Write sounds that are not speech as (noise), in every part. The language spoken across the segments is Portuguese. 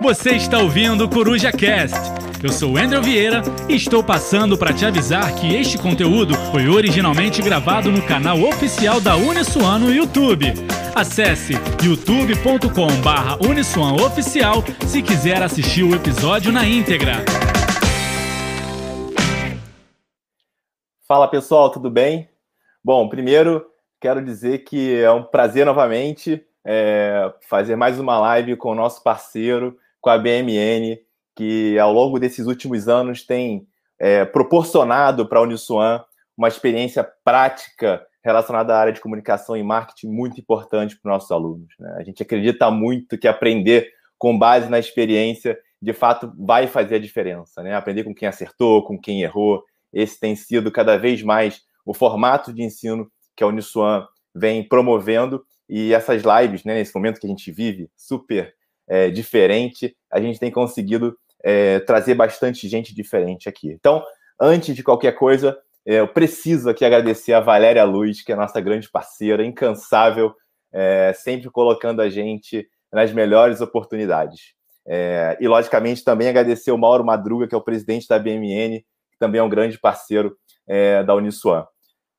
Você está ouvindo o Coruja Cast. Eu sou Andrew Vieira e estou passando para te avisar que este conteúdo foi originalmente gravado no canal oficial da Uniswan no YouTube. Acesse youtube.com/uniswan oficial se quiser assistir o episódio na íntegra. Fala pessoal, tudo bem? Bom, primeiro quero dizer que é um prazer novamente é, fazer mais uma live com o nosso parceiro, com a BMN, que ao longo desses últimos anos tem é, proporcionado para a Uniswan uma experiência prática relacionada à área de comunicação e marketing muito importante para os nossos alunos. Né? A gente acredita muito que aprender com base na experiência, de fato, vai fazer a diferença. Né? Aprender com quem acertou, com quem errou. Esse tem sido cada vez mais o formato de ensino que a Uniswan vem promovendo e essas lives, né, nesse momento que a gente vive, super é, diferente, a gente tem conseguido é, trazer bastante gente diferente aqui. Então, antes de qualquer coisa, é, eu preciso aqui agradecer a Valéria Luz, que é a nossa grande parceira, incansável, é, sempre colocando a gente nas melhores oportunidades. É, e, logicamente, também agradecer o Mauro Madruga, que é o presidente da BMN, que também é um grande parceiro é, da Uniswan.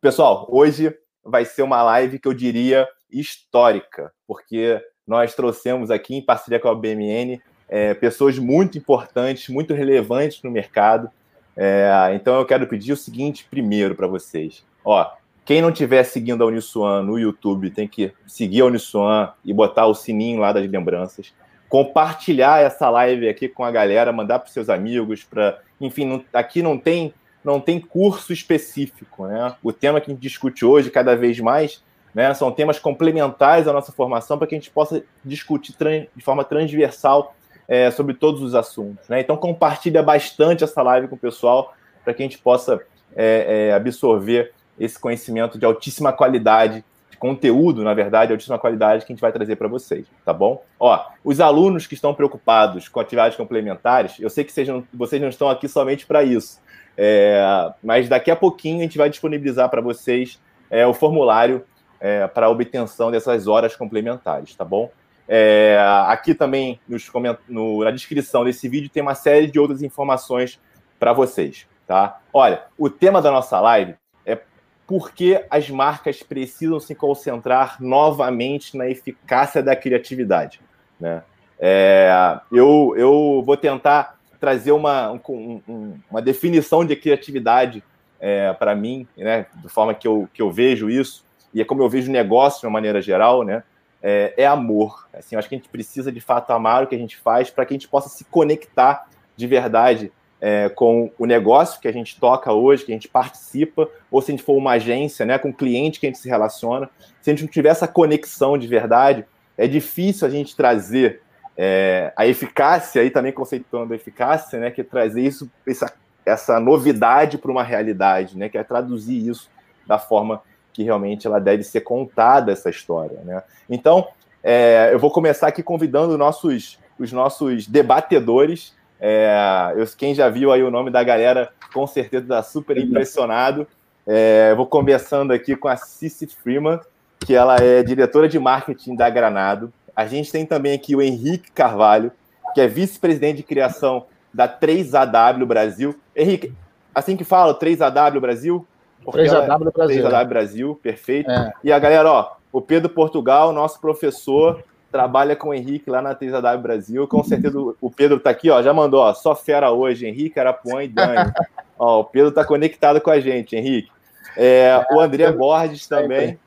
Pessoal, hoje vai ser uma live que eu diria histórica, porque nós trouxemos aqui, em parceria com a BMN, é, pessoas muito importantes, muito relevantes no mercado. É, então eu quero pedir o seguinte primeiro para vocês. Ó, quem não estiver seguindo a Uniswan no YouTube tem que seguir a Uniswan e botar o sininho lá das lembranças. Compartilhar essa live aqui com a galera, mandar para seus amigos, para, enfim, não, aqui não tem não tem curso específico, né? O tema que a gente discute hoje, cada vez mais, né, são temas complementares à nossa formação para que a gente possa discutir de forma transversal é, sobre todos os assuntos. Né? Então, compartilha bastante essa live com o pessoal para que a gente possa é, é, absorver esse conhecimento de altíssima qualidade, de conteúdo, na verdade, de altíssima qualidade que a gente vai trazer para vocês, tá bom? Ó, os alunos que estão preocupados com atividades complementares, eu sei que vocês não estão aqui somente para isso, é, mas daqui a pouquinho a gente vai disponibilizar para vocês é, o formulário é, para a obtenção dessas horas complementares, tá bom? É, aqui também nos no, na descrição desse vídeo tem uma série de outras informações para vocês, tá? Olha, o tema da nossa live é por que as marcas precisam se concentrar novamente na eficácia da criatividade, né? É, eu, eu vou tentar trazer uma, um, uma definição de criatividade é, para mim, né, de forma que eu, que eu vejo isso, e é como eu vejo o negócio de uma maneira geral, né? É, é amor. Assim, eu acho que a gente precisa de fato amar o que a gente faz para que a gente possa se conectar de verdade é, com o negócio que a gente toca hoje, que a gente participa, ou se a gente for uma agência, né, com o cliente que a gente se relaciona. Se a gente não tiver essa conexão de verdade, é difícil a gente trazer é, a eficácia, aí também conceituando a eficácia, né, que é trazer isso, essa, essa novidade para uma realidade, né, que é traduzir isso da forma que realmente ela deve ser contada essa história, né? Então, é, eu vou começar aqui convidando nossos, os nossos debatedores. É, eu, quem já viu aí o nome da galera, com certeza está super impressionado. É, eu vou começando aqui com a Cici Freeman, que ela é diretora de marketing da Granado. A gente tem também aqui o Henrique Carvalho, que é vice-presidente de criação da 3AW Brasil. Henrique, assim que fala, 3AW Brasil? 3AW Brasil. 3AW Brasil, perfeito. É. E a galera, ó, o Pedro Portugal, nosso professor, trabalha com o Henrique lá na 3AW Brasil. Com certeza o Pedro tá aqui, ó, já mandou, ó, só fera hoje, Henrique, Arapuã e Dani. (laughs) ó, o Pedro tá conectado com a gente, Henrique. É, o André Borges também.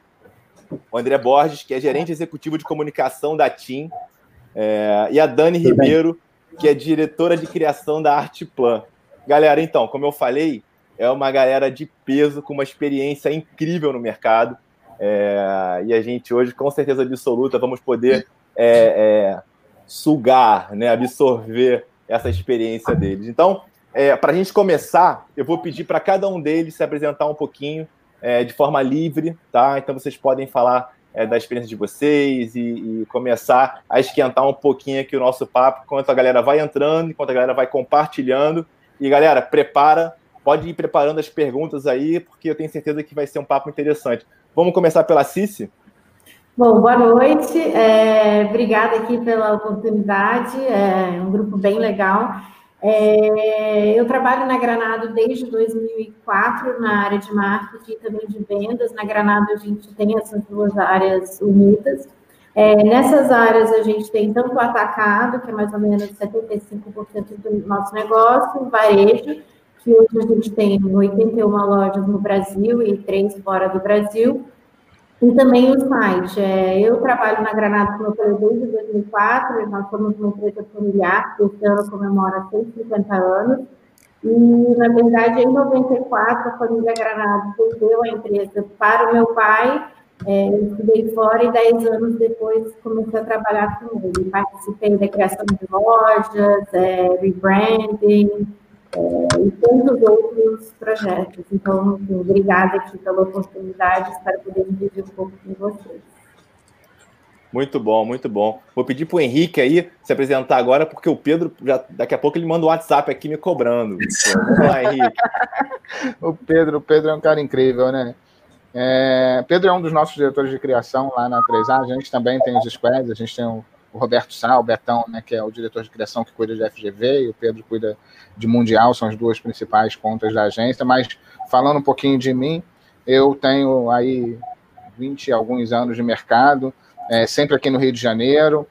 O André Borges, que é gerente executivo de comunicação da TIM. É, e a Dani Ribeiro, que é diretora de criação da Artplan. Galera, então, como eu falei, é uma galera de peso com uma experiência incrível no mercado. É, e a gente hoje, com certeza absoluta, vamos poder é, é, sugar, né, absorver essa experiência deles. Então, é, para a gente começar, eu vou pedir para cada um deles se apresentar um pouquinho é, de forma livre, tá? Então vocês podem falar é, da experiência de vocês e, e, começar a esquentar um pouquinho aqui o nosso papo, enquanto a galera vai entrando, enquanto a galera vai compartilhando. E galera, prepara pode ir preparando as perguntas aí, porque eu tenho certeza que vai ser um papo interessante. Vamos começar pela Cici? Bom, boa noite. É, obrigada aqui pela oportunidade. É um grupo bem legal. É, eu trabalho na Granado desde 2004 na área de marketing e também de vendas. Na Granado a gente tem essas duas áreas unidas. É, nessas áreas a gente tem tanto o atacado, que é mais ou menos 75% do nosso negócio, o varejo, que hoje a gente tem 81 lojas no Brasil e três fora do Brasil, e também o site. É, eu trabalho na Granada, como eu desde 2004, nós somos uma empresa familiar, que esse ano comemora 150 anos, e, na verdade, em 94, a família Granada vendeu a empresa para o meu pai, é, eu estudei fora e 10 anos depois comecei a trabalhar com ele. Participei da criação de lojas, é, rebranding, é, e tantos outros projetos. Então, enfim, obrigada aqui pela oportunidade, espero poder dividir um pouco com vocês. Muito bom, muito bom. Vou pedir para o Henrique aí se apresentar agora, porque o Pedro, já, daqui a pouco, ele manda um WhatsApp aqui me cobrando. Vamos lá, Henrique. (laughs) o Pedro, o Pedro é um cara incrível, né? É, Pedro é um dos nossos diretores de criação lá na 3A. A gente também tem os squads, a gente tem o, o Roberto Sá, o Betão, né, que é o diretor de criação que cuida de FGV, e o Pedro cuida de Mundial, são as duas principais pontas da agência. Mas falando um pouquinho de mim, eu tenho aí 20 e alguns anos de mercado, é, sempre aqui no Rio de Janeiro.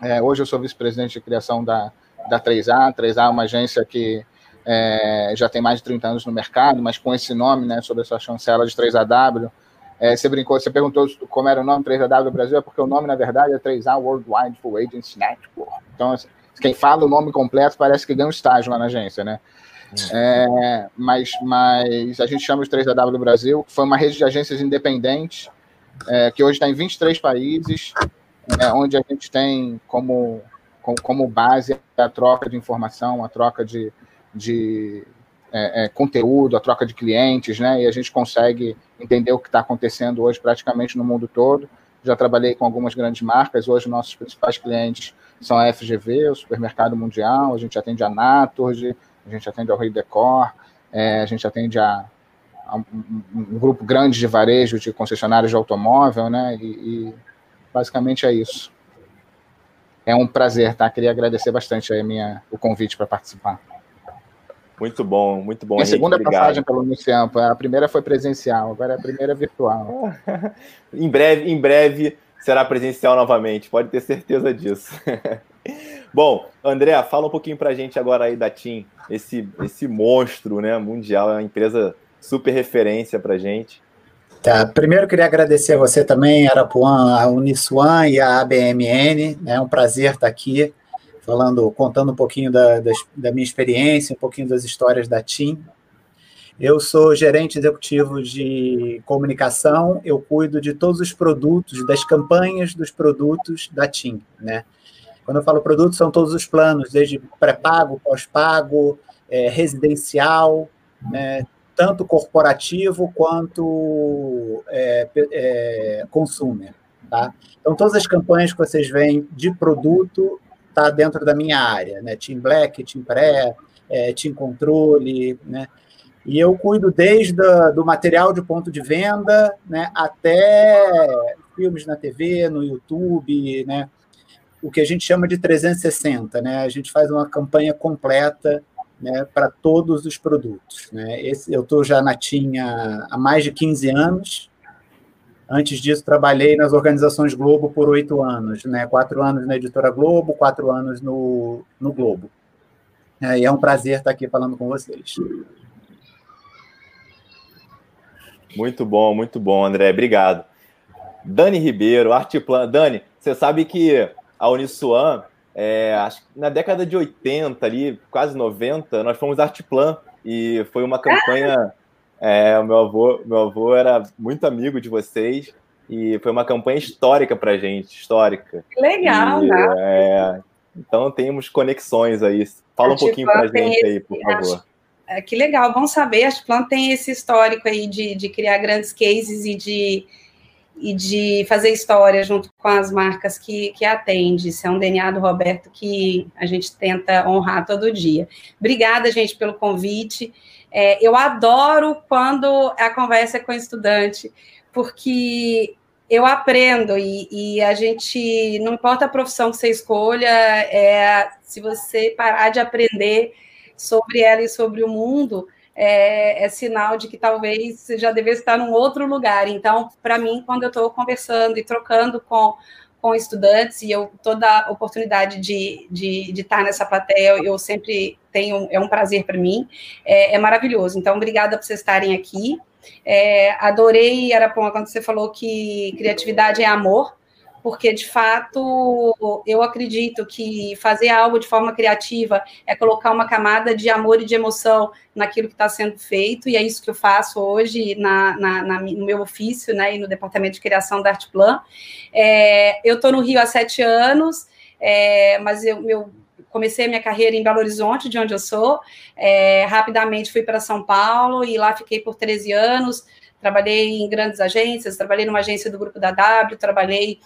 É, hoje eu sou vice-presidente de criação da, da 3A. A 3A é uma agência que é, já tem mais de 30 anos no mercado, mas com esse nome, né, sobre essa chancela de 3AW, é, você brincou, você perguntou como era o nome 3AW do Brasil, é porque o nome, na verdade, é 3A Worldwide Full Agency Network. Então, assim, quem fala o nome completo parece que ganha um estágio lá na agência, né? É, mas, mas a gente chama de 3AW do Brasil, que foi uma rede de agências independentes, é, que hoje está em 23 países, é, onde a gente tem como, como, como, base a troca de informação, a troca de, de é, é, conteúdo, a troca de clientes, né? E a gente consegue entender o que está acontecendo hoje praticamente no mundo todo. Já trabalhei com algumas grandes marcas, hoje nossos principais clientes são a FGV, o Supermercado Mundial, a gente atende a Naturgy, a gente atende ao Rei Decor, é, a gente atende a, a um, um, grupo grande de varejo de concessionários de automóvel, né? E, e, basicamente é isso. É um prazer, tá? Queria agradecer bastante a minha, o convite para participar. Muito bom, muito bom. A segunda obrigado. passagem pelo Unicamp. A primeira foi presencial, agora a primeira é virtual. (laughs) em breve, em breve será presencial novamente, pode ter certeza disso. (laughs) bom, André, fala um pouquinho para a gente agora aí da TIM, esse, esse monstro né, mundial, é uma empresa super referência para a gente. Tá, primeiro queria agradecer a você também, Arapuã, a Uniswan e a ABMN, é um prazer estar aqui falando, contando um pouquinho da, da, da, minha experiência, um pouquinho das histórias da TIM. Eu sou gerente executivo de comunicação, eu cuido de todos os produtos, das campanhas dos produtos da TIM, né? Quando eu falo produtos, são todos os planos, desde pré-pago, pós-pago, é, residencial, né? tanto corporativo quanto é, é, consumer. Tá? Então, todas as campanhas que vocês veem de produto, está dentro da minha área, né? Team Black, Team Pré, é, Team Controle, né? E eu cuido desde o do material de ponto de venda, né, até filmes na TV, no YouTube, né? O que a gente chama de 360, né? A gente faz uma campanha completa né, para todos os produtos. Né? Esse, eu estou já na TIM há mais de 15 anos, Antes disso, trabalhei nas organizações Globo por oito anos, né? Quatro anos na editora Globo, quatro anos no, no Globo. É, e é um prazer estar aqui falando com vocês. Muito bom, muito bom, André. Obrigado. Dani Ribeiro, Artiplan. Dani, você sabe que a Uniswan, é, acho, na década de 80, ali, quase 90, nós fomos Artiplan e foi uma campanha é, o meu avô, meu avô era muito amigo de vocês e foi uma campanha histórica para gente, histórica. Legal, e, né? É, então temos conexões aí. Fala um pouquinho para a gente esse, aí, por favor. É, que legal, bom saber. A Plan tem esse histórico aí de, de criar grandes cases e de, e de fazer história junto com as marcas que, que atende. Isso é um DNA do Roberto que a gente tenta honrar todo dia. Obrigada, gente, pelo convite. É, eu adoro quando a conversa é com estudante, porque eu aprendo e, e, a gente, não importa a profissão que você escolha, é, se você parar de aprender sobre ela e sobre o mundo, é, é sinal de que talvez você já devesse estar num outro lugar. Então, para mim, quando eu estou conversando e trocando com com estudantes e eu toda oportunidade de, de, de estar nessa plateia eu sempre tenho é um prazer para mim. É, é, maravilhoso. Então obrigada por vocês estarem aqui. É, adorei Araponga quando você falou que criatividade é amor porque de fato eu acredito que fazer algo de forma criativa é colocar uma camada de amor e de emoção naquilo que está sendo feito, e é isso que eu faço hoje na, na, na no meu ofício né, e no departamento de criação da Artplan. É, eu estou no Rio há sete anos, é, mas eu, meu, comecei a minha carreira em Belo Horizonte, de onde eu sou. É, rapidamente fui para São Paulo e lá fiquei por 13 anos. Trabalhei em grandes agências, trabalhei numa agência do Grupo da W, trabalhei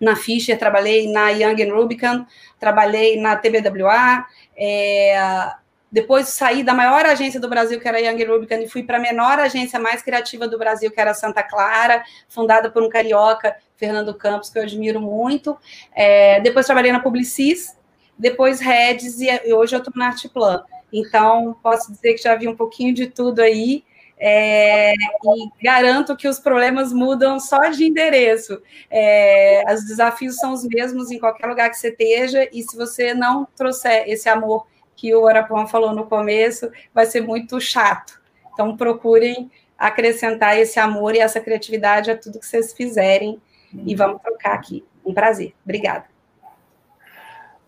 na Fischer, trabalhei na Young Rubicon, trabalhei na TBWA, é, depois saí da maior agência do Brasil, que era a Young Rubicon, e fui para a menor agência mais criativa do Brasil, que era Santa Clara, fundada por um carioca, Fernando Campos, que eu admiro muito. É, depois trabalhei na Publicis, depois Reds, e hoje eu estou na Artplan. Então, posso dizer que já vi um pouquinho de tudo aí, é, e garanto que os problemas mudam só de endereço. É, os desafios são os mesmos em qualquer lugar que você esteja, e se você não trouxer esse amor que o Arapão falou no começo, vai ser muito chato. Então, procurem acrescentar esse amor e essa criatividade a tudo que vocês fizerem, e vamos trocar aqui. Um prazer. Obrigada.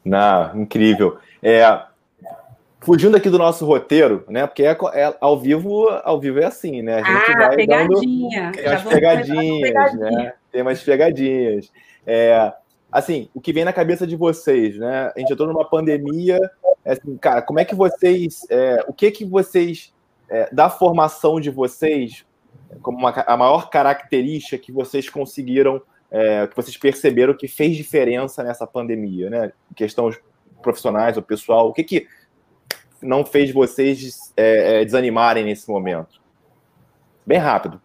Não, incrível. É, fugindo aqui do nosso roteiro, né? Porque é, é, ao vivo, ao vivo é assim, né? A gente ah, vai pegadinha. dando umas pegadinhas, né? Tem umas pegadinhas. É, assim, o que vem na cabeça de vocês, né? A gente entrou numa pandemia, é assim, cara, como é que vocês, é, o que que vocês é, da formação de vocês como uma, a maior característica que vocês conseguiram, é, que vocês perceberam que fez diferença nessa pandemia, né? Questões profissionais ou pessoal, o que que não fez vocês é, é, desanimarem nesse momento? Bem rápido.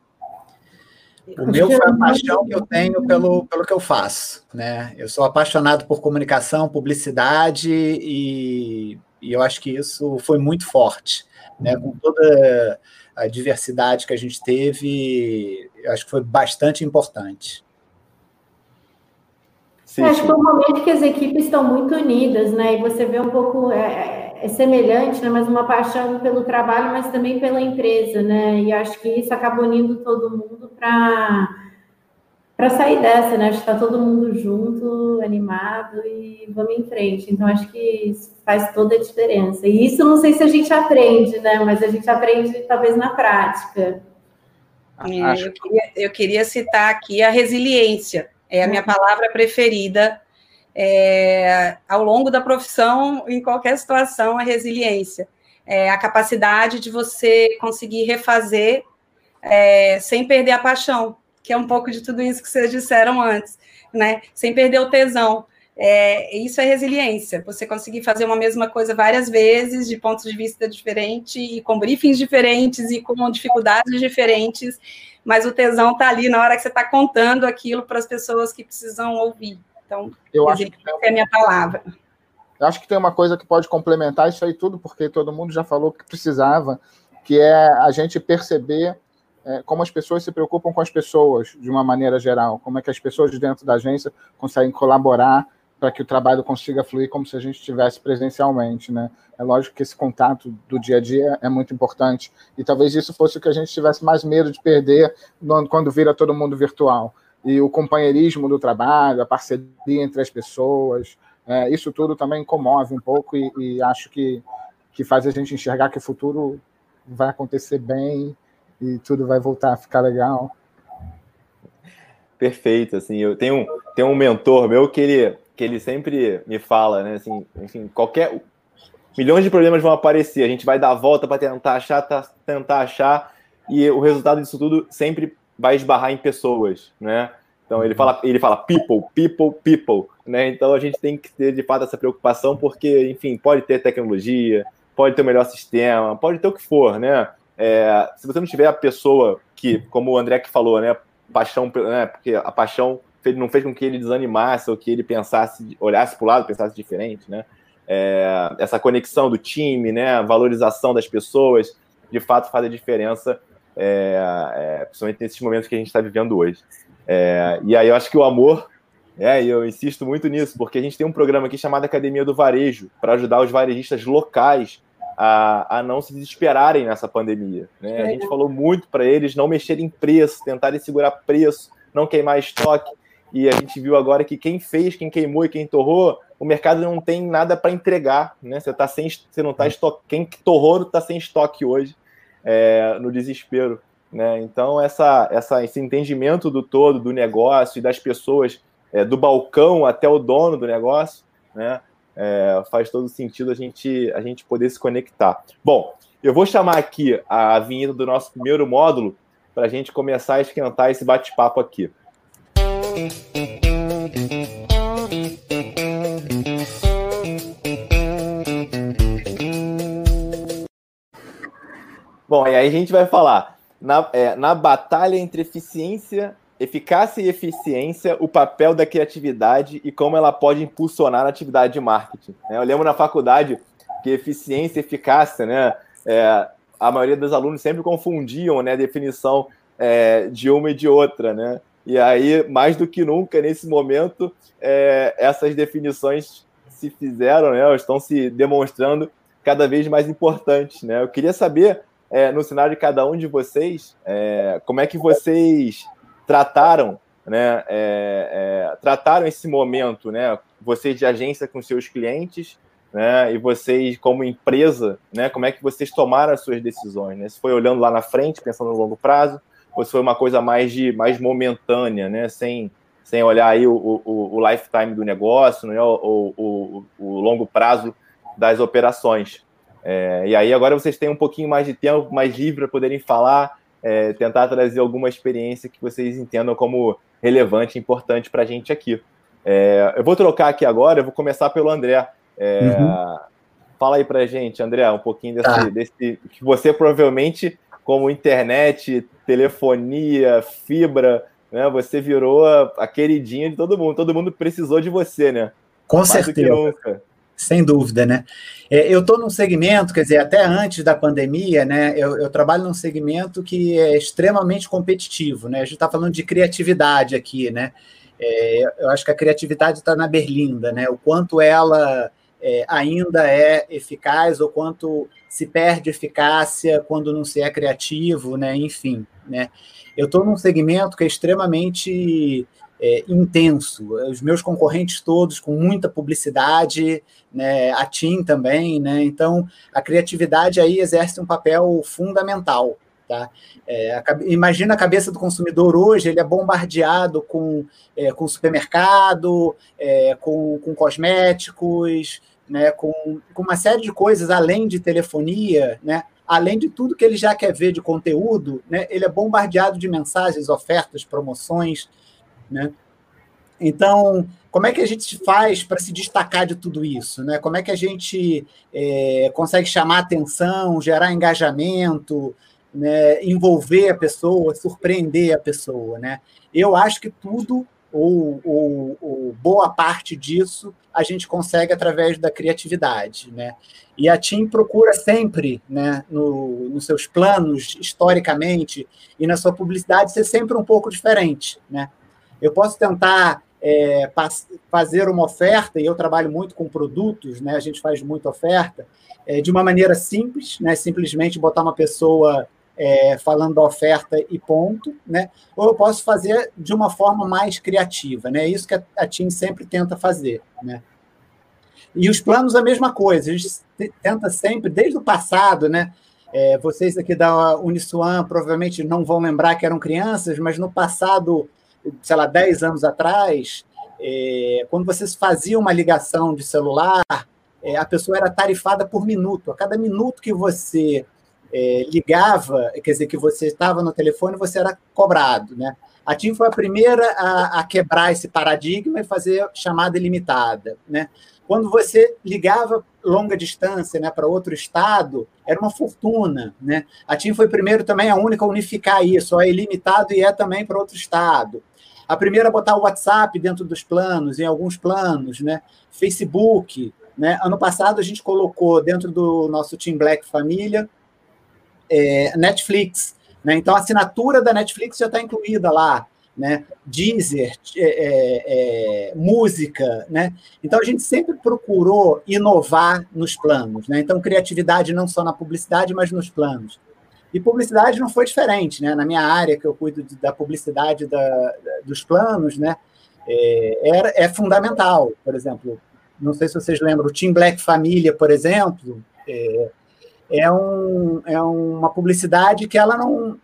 O meu foi a paixão que eu tenho pelo, pelo que eu faço. Né? Eu sou apaixonado por comunicação, publicidade, e, e eu acho que isso foi muito forte. Né? Com toda a diversidade que a gente teve, eu acho que foi bastante importante. Sim, sim. Acho que é um momento que as equipes estão muito unidas, né? E você vê um pouco. É, é semelhante, né, mas uma paixão pelo trabalho, mas também pela empresa, né? E acho que isso acaba unindo todo mundo para para sair dessa, né? Acho que está todo mundo junto, animado e vamos em frente. Então acho que isso faz toda a diferença. E isso não sei se a gente aprende, né? Mas a gente aprende talvez na prática. É, eu, queria, eu queria citar aqui a resiliência. É a minha palavra preferida é, ao longo da profissão, em qualquer situação, a resiliência. É, a capacidade de você conseguir refazer é, sem perder a paixão, que é um pouco de tudo isso que vocês disseram antes, né? Sem perder o tesão. É, isso é resiliência. Você conseguir fazer uma mesma coisa várias vezes, de pontos de vista diferentes, e com briefings diferentes, e com dificuldades diferentes, mas o tesão está ali na hora que você está contando aquilo para as pessoas que precisam ouvir. Então, eu acho que é a minha palavra. Eu acho que tem uma coisa que pode complementar isso aí tudo, porque todo mundo já falou que precisava, que é a gente perceber é, como as pessoas se preocupam com as pessoas de uma maneira geral, como é que as pessoas de dentro da agência conseguem colaborar para que o trabalho consiga fluir como se a gente estivesse presencialmente, né? É lógico que esse contato do dia a dia é muito importante e talvez isso fosse o que a gente tivesse mais medo de perder quando vira todo mundo virtual e o companheirismo do trabalho, a parceria entre as pessoas, é, isso tudo também comove um pouco e, e, acho que, que faz a gente enxergar que o futuro vai acontecer bem e tudo vai voltar a ficar legal. Perfeito, assim, eu tenho, tenho um mentor meu que ele, que ele sempre me fala, né, assim, enfim, qualquer milhões de problemas vão aparecer, a gente vai dar a volta para tentar achar, tá, tentar achar, e o resultado disso tudo sempre vai esbarrar em pessoas, né? Então ele fala, ele fala people, people, people, né? Então a gente tem que ter de fato essa preocupação porque, enfim, pode ter tecnologia, pode ter o melhor sistema, pode ter o que for, né? É, se você não tiver a pessoa que, como o André que falou, né, paixão, né? Porque a paixão não fez com que ele desanimasse ou que ele pensasse, olhasse para o lado, pensasse diferente, né? É, essa conexão do time, né? Valorização das pessoas, de fato faz a diferença, é, é, principalmente nesses momentos que a gente está vivendo hoje. É, e aí eu acho que o amor, é, e eu insisto muito nisso, porque a gente tem um programa aqui chamado Academia do Varejo, para ajudar os varejistas locais a, a não se desesperarem nessa pandemia. Né? A gente falou muito para eles não mexerem em preço, tentarem segurar preço, não queimar estoque. E a gente viu agora que quem fez, quem queimou e quem torrou, o mercado não tem nada para entregar, né? Você tá sem, você não está estoque, quem torrou está sem estoque hoje, é, no desespero, né? Então essa, essa, esse entendimento do todo, do negócio e das pessoas, é, do balcão até o dono do negócio, né? é, faz todo sentido a gente, a gente poder se conectar. Bom, eu vou chamar aqui a vinheta do nosso primeiro módulo para a gente começar a esquentar esse bate-papo aqui. Bom, e aí a gente vai falar na, é, na batalha entre eficiência Eficácia e eficiência, o papel da criatividade e como ela pode impulsionar a atividade de marketing. Né? Eu lembro na faculdade que eficiência e eficácia, né? É, a maioria dos alunos sempre confundiam né, a definição é, de uma e de outra, né? E aí, mais do que nunca, nesse momento, é, essas definições se fizeram, né? Estão se demonstrando cada vez mais importantes, né? Eu queria saber, é, no cenário de cada um de vocês, é, como é que vocês trataram, né, é, é, trataram esse momento, né, vocês de agência com seus clientes, né, e vocês como empresa, né, como é que vocês tomaram as suas decisões, né? Se foi olhando lá na frente, pensando no longo prazo, ou se foi uma coisa mais de mais momentânea, né, sem sem olhar aí o, o, o lifetime do negócio, né, o, o, o longo prazo das operações. É, e aí agora vocês têm um pouquinho mais de tempo, mais livre para poderem falar é, tentar trazer alguma experiência que vocês entendam como relevante, importante para a gente aqui. É, eu vou trocar aqui agora, eu vou começar pelo André. É, uhum. Fala aí para a gente, André, um pouquinho desse, tá. desse que você provavelmente, como internet, telefonia, fibra, né, você virou a queridinha de todo mundo. Todo mundo precisou de você, né? Com Mais certeza. Sem dúvida, né? É, eu estou num segmento, quer dizer, até antes da pandemia, né? Eu, eu trabalho num segmento que é extremamente competitivo, né? A gente está falando de criatividade aqui, né? É, eu acho que a criatividade está na berlinda, né? O quanto ela é, ainda é eficaz ou quanto se perde eficácia quando não se é criativo, né? Enfim, né? Eu estou num segmento que é extremamente é, intenso. Os meus concorrentes todos com muita publicidade, né, a TIM também, né? Então a criatividade aí exerce um papel fundamental. Tá? É, a, imagina a cabeça do consumidor hoje, ele é bombardeado com, é, com supermercado, é, com, com cosméticos, né, com, com uma série de coisas além de telefonia, né? além de tudo que ele já quer ver de conteúdo, né, ele é bombardeado de mensagens, ofertas, promoções, né? Então, como é que a gente faz para se destacar de tudo isso? Né? Como é que a gente é, consegue chamar atenção, gerar engajamento, né? envolver a pessoa, surpreender a pessoa? Né? Eu acho que tudo, ou, ou, ou, boa parte disso, a gente consegue através da criatividade. Né? E a TIM procura sempre, né, no, nos seus planos, historicamente, e na sua publicidade, ser sempre um pouco diferente. Né? Eu posso tentar é, fazer uma oferta, e eu trabalho muito com produtos, né? a gente faz muita oferta, é, de uma maneira simples, né? simplesmente botar uma pessoa é, falando da oferta e ponto, né? ou eu posso fazer de uma forma mais criativa. Né? É isso que a, a TIM sempre tenta fazer. Né? E os planos, a mesma coisa, a gente tenta sempre, desde o passado, né? É, vocês aqui da Uniswan provavelmente não vão lembrar que eram crianças, mas no passado sei lá, 10 anos atrás, é, quando você fazia uma ligação de celular, é, a pessoa era tarifada por minuto. A cada minuto que você é, ligava, quer dizer, que você estava no telefone, você era cobrado, né? A TIM foi a primeira a, a, quebrar esse paradigma e fazer chamada ilimitada, né? Quando você ligava longa distância né, para outro estado, era uma fortuna. Né? A TIM foi primeiro também a única a unificar isso, é ilimitado e é também para outro estado. A primeira a botar o WhatsApp dentro dos planos, em alguns planos, né? Facebook. Né? Ano passado a gente colocou dentro do nosso Team Black Família é, Netflix. Né? Então a assinatura da Netflix já está incluída lá né? Deezer, é, é, é, música, né? Então a gente sempre procurou inovar nos planos, né? Então criatividade não só na publicidade, mas nos planos. E publicidade não foi diferente, né? Na minha área que eu cuido da publicidade da, dos planos, né? É, é, fundamental, por exemplo. Não sei se vocês lembram, o Team Black Família, por exemplo, é, é, um, é uma publicidade que ela não,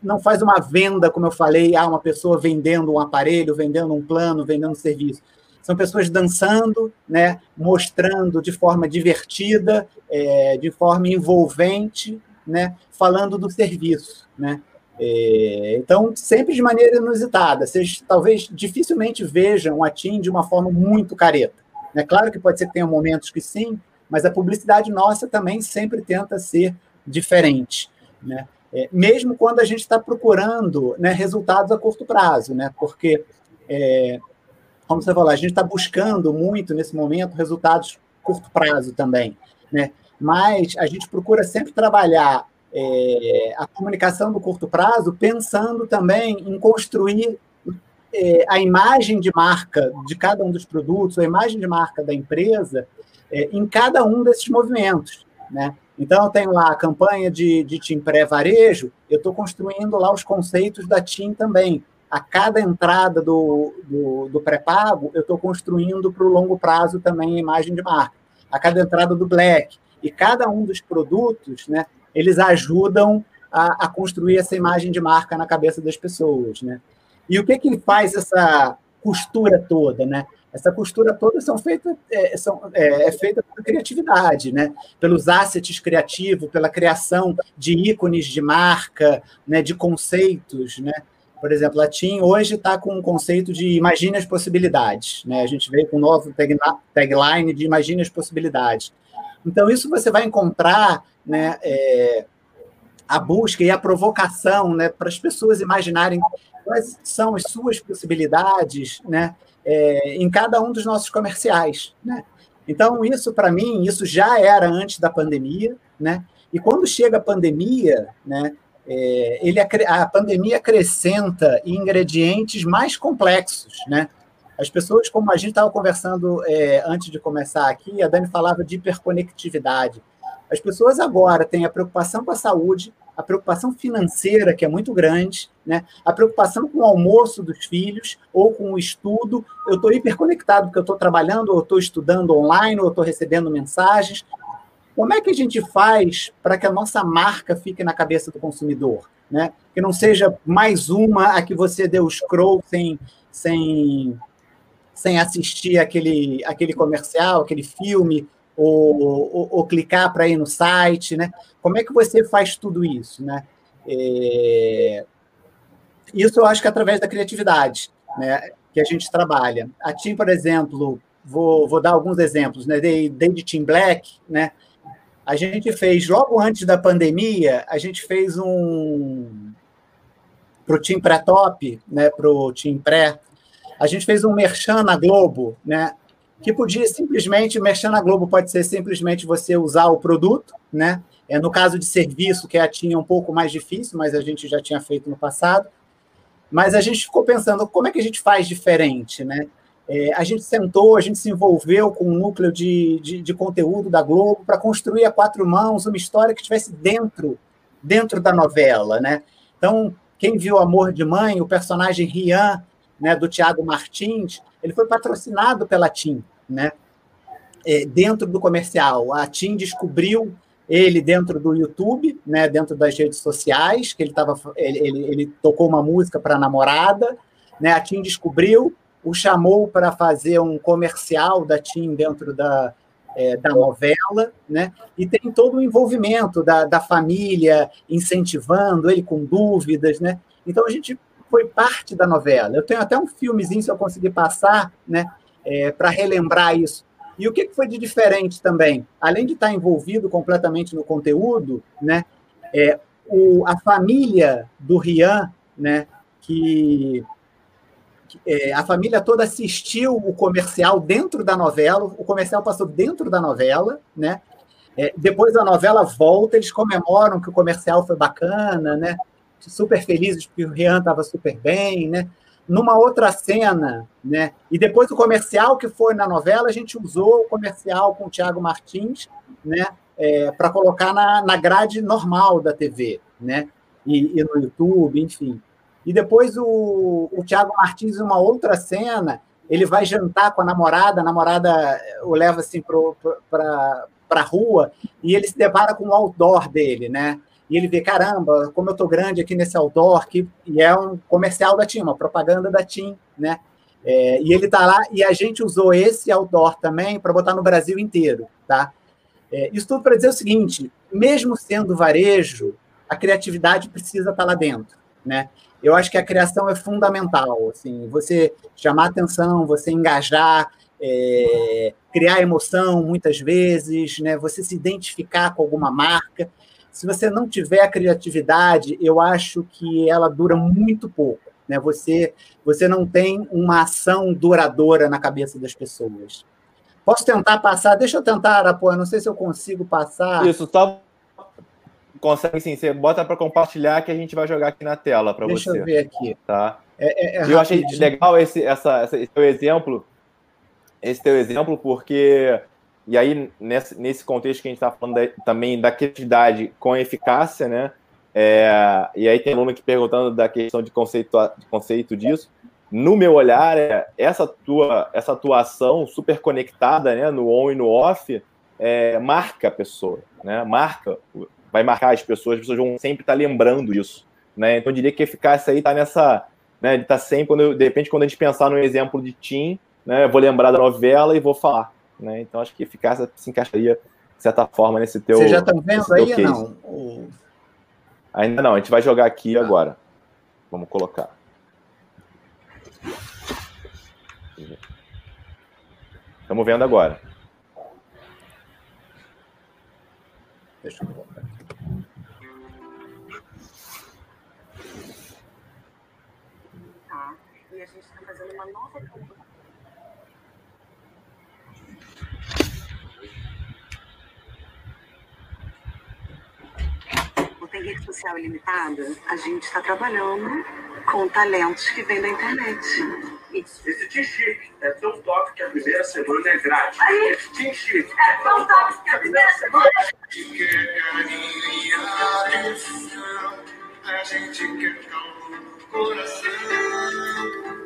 não faz uma venda, como eu falei, ah, uma pessoa vendendo um aparelho, vendendo um plano, vendendo um serviço. São pessoas dançando, né, mostrando de forma divertida, é, de forma envolvente, né, falando do serviço. Né? É, então, sempre de maneira inusitada. Vocês talvez dificilmente vejam a TIM de uma forma muito careta. É né? claro que pode ser que tenha momentos que sim, mas a publicidade nossa também sempre tenta ser diferente. Né? É, mesmo quando a gente está procurando né, resultados a curto prazo, né? Porque, é, como você falou, a gente está buscando muito nesse momento resultados curto prazo também, né? Mas a gente procura sempre trabalhar é, a comunicação do curto prazo pensando também em construir é, a imagem de marca de cada um dos produtos, a imagem de marca da empresa é, em cada um desses movimentos, né? Então, eu tenho lá a campanha de, de TIM pré-varejo, eu estou construindo lá os conceitos da TIM também. A cada entrada do, do, do pré-pago, eu estou construindo para o longo prazo também a imagem de marca. A cada entrada do Black. E cada um dos produtos, né, eles ajudam a, a construir essa imagem de marca na cabeça das pessoas. Né? E o que, que faz essa costura toda? Né? Essa costura toda são feita, é, são, é, é feita pela criatividade, né? pelos assets criativos, pela criação de ícones de marca, né? de conceitos. Né? Por exemplo, a TIM hoje está com um conceito de imagine as possibilidades. Né? A gente veio com um novo tagline de imagine as possibilidades. Então, isso você vai encontrar né, é, a busca e a provocação né, para as pessoas imaginarem quais são as suas possibilidades, né? é, em cada um dos nossos comerciais. Né? Então, isso, para mim, isso já era antes da pandemia. Né? E quando chega a pandemia, né, é, ele, a pandemia acrescenta ingredientes mais complexos. Né? As pessoas, como a gente estava conversando é, antes de começar aqui, a Dani falava de hiperconectividade. As pessoas agora têm a preocupação com a saúde, a preocupação financeira, que é muito grande, né? a preocupação com o almoço dos filhos ou com o estudo. Eu estou hiperconectado porque eu estou trabalhando, ou estou estudando online, ou estou recebendo mensagens. Como é que a gente faz para que a nossa marca fique na cabeça do consumidor? Né? Que não seja mais uma a que você deu scroll sem, sem, sem assistir aquele, aquele comercial, aquele filme, ou, ou, ou clicar para ir no site, né? Como é que você faz tudo isso, né? É... Isso eu acho que é através da criatividade, né? Que a gente trabalha. A Team, por exemplo, vou, vou dar alguns exemplos, né? Desde Team Black, né? A gente fez, logo antes da pandemia, a gente fez um para o Team Pré-Top, né? Para o Team Pré, a gente fez um merchan na Globo, né? que podia simplesmente, mexer na Globo pode ser simplesmente você usar o produto, né? É, no caso de serviço, que a tinha um pouco mais difícil, mas a gente já tinha feito no passado. Mas a gente ficou pensando, como é que a gente faz diferente, né? É, a gente sentou, a gente se envolveu com um núcleo de, de, de conteúdo da Globo para construir a quatro mãos uma história que estivesse dentro, dentro da novela, né? Então, quem viu Amor de Mãe, o personagem Rian, né, do Tiago Martins, ele foi patrocinado pela TIM né? É, dentro do comercial. A Tim descobriu ele dentro do YouTube, né, dentro das redes sociais, que ele tava, ele, ele, ele tocou uma música para a namorada, né, a Tim descobriu, o chamou para fazer um comercial da Tim dentro da, é, da novela, né, e tem todo o envolvimento da, da família incentivando ele com dúvidas, né, então a gente foi parte da novela. Eu tenho até um filmezinho, se eu conseguir passar, né, é, para relembrar isso. E o que foi de diferente também? Além de estar envolvido completamente no conteúdo, né, é, o, a família do Rian, né, que é, a família toda assistiu o comercial dentro da novela, o comercial passou dentro da novela, né? É, depois a novela volta, eles comemoram que o comercial foi bacana, né? Super felizes porque o Rian estava super bem, né? Numa outra cena, né? E depois o comercial que foi na novela, a gente usou o comercial com o Thiago Martins, né? É, para colocar na, na grade normal da TV, né? E, e no YouTube, enfim. E depois o, o Thiago Martins, uma outra cena, ele vai jantar com a namorada, a namorada o leva assim para a rua e ele se depara com o outdoor dele, né? E ele vê, caramba, como eu tô grande aqui nesse outdoor, que, e é um comercial da TIM, uma propaganda da TIM, né? É, e ele tá lá, e a gente usou esse outdoor também para botar no Brasil inteiro, tá? É, isso tudo para dizer o seguinte, mesmo sendo varejo, a criatividade precisa estar tá lá dentro, né? eu acho que a criação é fundamental. Assim, você chamar atenção, você engajar, é, criar emoção muitas vezes, né? você se identificar com alguma marca. Se você não tiver a criatividade, eu acho que ela dura muito pouco. Né? Você, você não tem uma ação duradoura na cabeça das pessoas. Posso tentar passar? Deixa eu tentar, Arapuã, não sei se eu consigo passar. Isso, só consegue sim, você bota para compartilhar que a gente vai jogar aqui na tela para você. Deixa eu ver aqui. Tá? É, é, é eu achei legal esse, essa, essa, esse teu exemplo, esse teu exemplo, porque e aí nesse, nesse contexto que a gente está falando da, também da criatividade com eficácia, né? É, e aí tem aluno aqui perguntando da questão de conceito, de conceito disso. No meu olhar, é, essa tua essa atuação super conectada, né, no on e no off, é, marca a pessoa, né? Marca vai marcar as pessoas, as pessoas vão sempre estar tá lembrando isso. Né? Então, eu diria que eficácia aí está nessa. Né, ele está sempre, quando eu, de repente, quando a gente pensar no exemplo de Tim, né, eu vou lembrar da novela e vou falar. Né? Então, acho que eficácia se encaixaria, de certa forma, nesse teu. Vocês já estão vendo aí ou não? Ainda não, a gente vai jogar aqui ah. agora. Vamos colocar. Estamos vendo agora. Deixa eu colocar. a gente está fazendo uma nova tem rede social ilimitada? A gente está trabalhando com talentos que vêm da internet. Esse Team Chic é tão top que a primeira semana é grátis. Aí. Team Chic é tão top que a primeira semana é grátis. A gente quer coração. O meu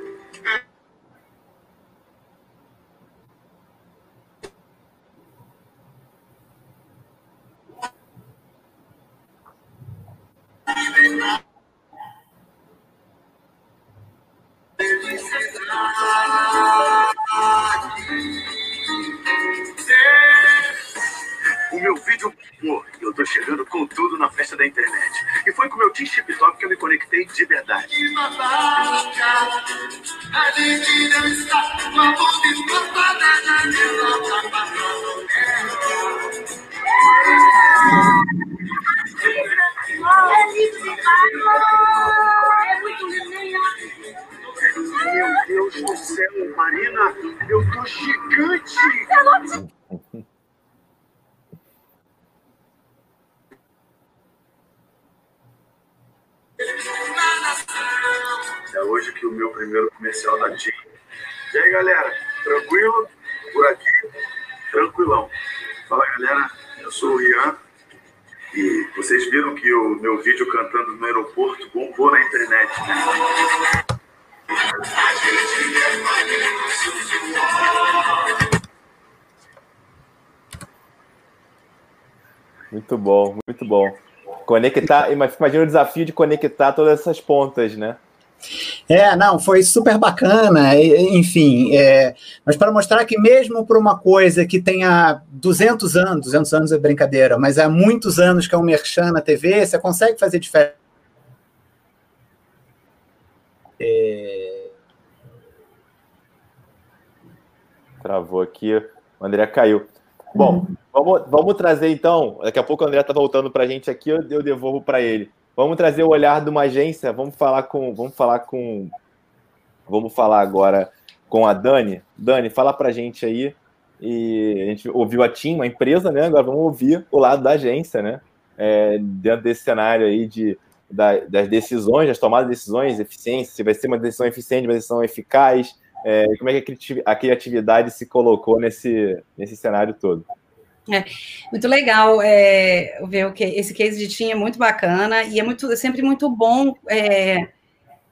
de verdade. A gente não está é da TIM. E aí, galera, tranquilo? Por aqui, tranquilão. Fala, galera, eu sou o Ian. E vocês viram que o meu vídeo cantando no aeroporto bombou na internet, né? Muito bom, muito bom. Conectar, imagina o desafio de conectar todas essas pontas, né? É, não, foi super bacana, enfim, é, mas para mostrar que mesmo para uma coisa que tenha 200 anos, 200 anos é brincadeira, mas há muitos anos que é um merchan na TV, você consegue fazer diferença. É... Travou aqui. O André caiu. Bom, vamos, vamos trazer então. Daqui a pouco o André está voltando para a gente aqui, eu, eu devolvo para ele. Vamos trazer o olhar de uma agência. Vamos falar com. Vamos falar com. Vamos falar agora com a Dani. Dani, fala para gente aí. E a gente ouviu a TIM, uma empresa, né? Agora vamos ouvir o lado da agência, né? É, dentro desse cenário aí de, da, das decisões, das tomadas de decisões, eficiência, se vai ser uma decisão eficiente, uma decisão eficaz, é, como é que a criatividade se colocou nesse, nesse cenário todo. É, muito legal é, ver o que esse case de TIM é muito bacana e é muito é sempre muito bom é,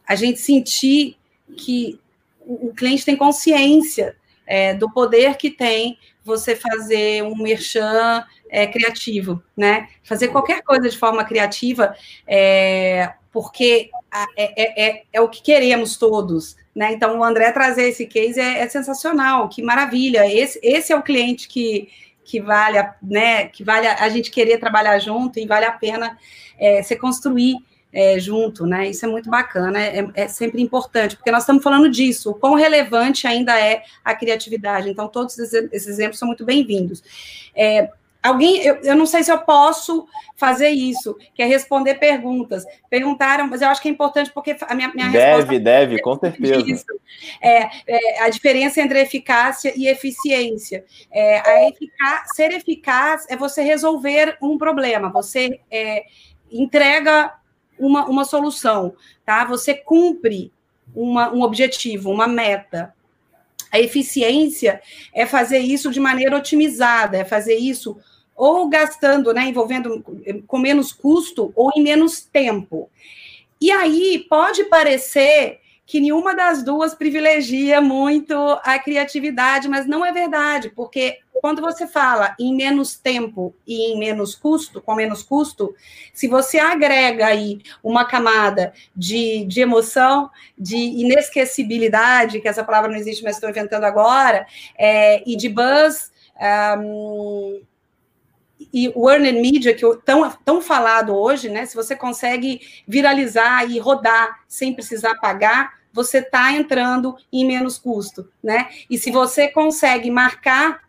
a gente sentir que o, o cliente tem consciência é, do poder que tem você fazer um merchan é, criativo, né? Fazer qualquer coisa de forma criativa, é, porque é, é, o que queremos todos, né? Então, o André trazer esse case é, é sensacional, que maravilha. Esse, esse é o cliente que, que vale, a, né, que vale a, a gente querer trabalhar junto e vale a pena é, se construir é, junto, né? Isso é muito bacana, é, é, sempre importante, porque nós estamos falando disso, o quão relevante ainda é a criatividade. Então, todos esses exemplos são muito bem-vindos. É, Alguém, eu, eu, não sei se eu posso fazer isso, que é responder perguntas. Perguntaram, mas eu acho que é importante porque a minha, minha deve, resposta. Deve, deve, com certeza. É, é, a diferença entre eficácia e eficiência. É, a eficá ser eficaz é você resolver um problema, você é, entrega uma, uma solução, tá? Você cumpre uma, um objetivo, uma meta. A eficiência é fazer isso de maneira otimizada, é fazer isso ou gastando, né, envolvendo com menos custo ou em menos tempo. E aí pode parecer que nenhuma das duas privilegia muito a criatividade, mas não é verdade, porque quando você fala em menos tempo e em menos custo, com menos custo, se você agrega aí uma camada de, de emoção, de inesquecibilidade, que essa palavra não existe, mas estou inventando agora, é, e de buzz, um, e o earned media, que é tão, tão falado hoje, né? Se você consegue viralizar e rodar sem precisar pagar, você está entrando em menos custo, né? E se você consegue marcar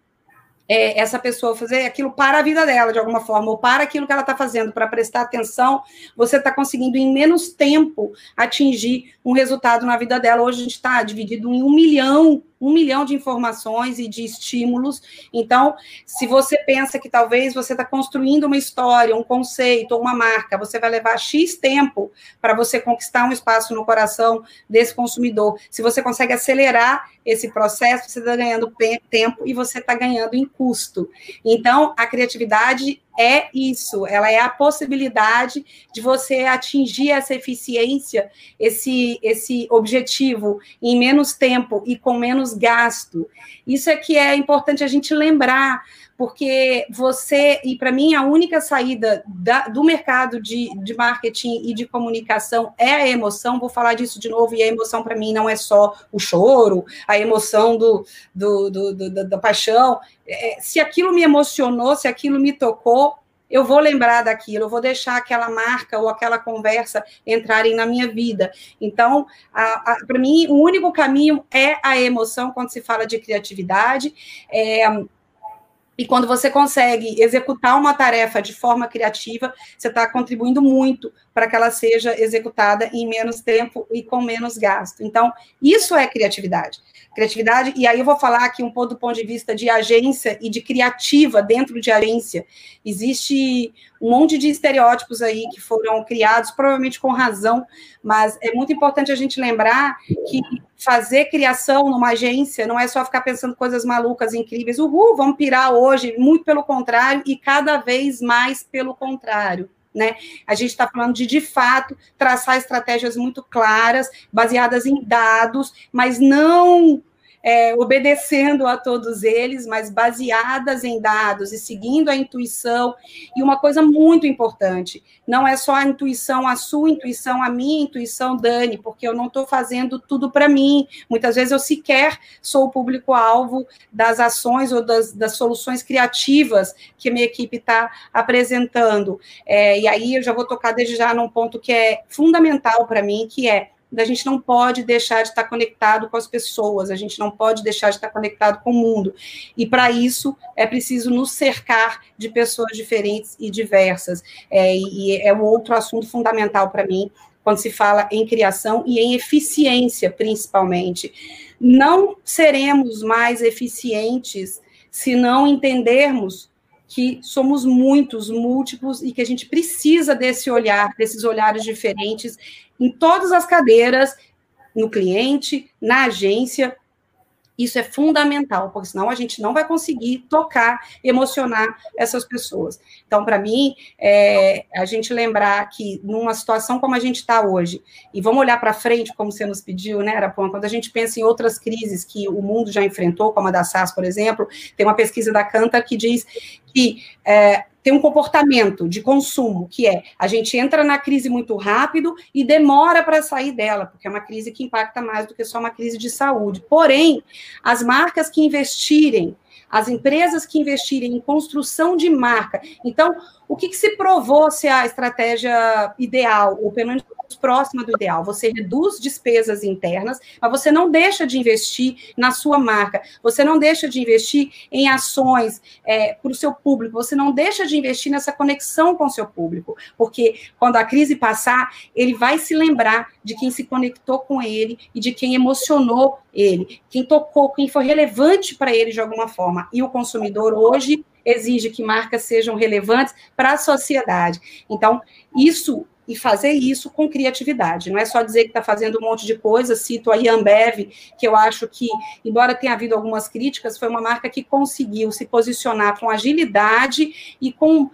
é, essa pessoa fazer aquilo para a vida dela, de alguma forma, ou para aquilo que ela está fazendo, para prestar atenção, você está conseguindo, em menos tempo, atingir um resultado na vida dela. Hoje a gente está dividido em um milhão um milhão de informações e de estímulos. Então, se você pensa que talvez você está construindo uma história, um conceito uma marca, você vai levar X tempo para você conquistar um espaço no coração desse consumidor. Se você consegue acelerar esse processo, você está ganhando tempo e você está ganhando em custo. Então, a criatividade é isso, ela é a possibilidade de você atingir essa eficiência, esse, esse objetivo em menos tempo e com menos gasto. Isso é que é importante a gente lembrar, porque você, e para mim, a única saída da, do mercado de, de marketing e de comunicação é a emoção. Vou falar disso de novo, e a emoção para mim não é só o choro, a emoção do, do, do, do da paixão. É, se aquilo me emocionou, se aquilo me tocou, eu vou lembrar daquilo, eu vou deixar aquela marca ou aquela conversa entrarem na minha vida. Então, para mim, o único caminho é a emoção quando se fala de criatividade. É, e quando você consegue executar uma tarefa de forma criativa, você está contribuindo muito para que ela seja executada em menos tempo e com menos gasto. Então, isso é criatividade. Criatividade, e aí eu vou falar aqui um pouco do ponto de vista de agência e de criativa dentro de agência. Existe um monte de estereótipos aí que foram criados, provavelmente com razão, mas é muito importante a gente lembrar que fazer criação numa agência não é só ficar pensando coisas malucas, incríveis, uhul, vamos pirar hoje, muito pelo contrário, e cada vez mais pelo contrário. Né? A gente está falando de, de fato, traçar estratégias muito claras, baseadas em dados, mas não é, obedecendo a todos eles, mas baseadas em dados e seguindo a intuição. E uma coisa muito importante: não é só a intuição, a sua intuição, a minha intuição, Dani, porque eu não estou fazendo tudo para mim. Muitas vezes eu sequer sou o público-alvo das ações ou das, das, soluções criativas que minha equipe está apresentando. É, e aí eu já vou tocar desde já num ponto que é fundamental para mim, que é a gente não pode deixar de estar conectado com as pessoas, a gente não pode deixar de estar conectado com o mundo. E para isso é preciso nos cercar de pessoas diferentes e diversas. É, e é um outro assunto fundamental para mim quando se fala em criação e em eficiência, principalmente. Não seremos mais eficientes se não entendermos que somos muitos, múltiplos, e que a gente precisa desse olhar, desses olhares diferentes em todas as cadeiras, no cliente, na agência, isso é fundamental, porque senão a gente não vai conseguir tocar, emocionar essas pessoas. Então, para mim, é, a gente lembrar que numa situação como a gente está hoje, e vamos olhar para frente, como você nos pediu, né, Arapão, quando a gente pensa em outras crises que o mundo já enfrentou, como a da SARS, por exemplo, tem uma pesquisa da Cantar que diz que é, tem um comportamento de consumo, que é a gente entra na crise muito rápido e demora para sair dela, porque é uma crise que impacta mais do que só uma crise de saúde. Porém, as marcas que investirem, as empresas que investirem em construção de marca, então, o que, que se provou ser a estratégia ideal, ou pelo menos próxima do ideal. Você reduz despesas internas, mas você não deixa de investir na sua marca, você não deixa de investir em ações é, para o seu público, você não deixa de investir nessa conexão com o seu público, porque quando a crise passar, ele vai se lembrar de quem se conectou com ele e de quem emocionou ele, quem tocou, quem foi relevante para ele de alguma forma. E o consumidor hoje exige que marcas sejam relevantes para a sociedade. Então, isso e fazer isso com criatividade. Não é só dizer que está fazendo um monte de coisa. Cito a Ambev, que eu acho que, embora tenha havido algumas críticas, foi uma marca que conseguiu se posicionar com agilidade e com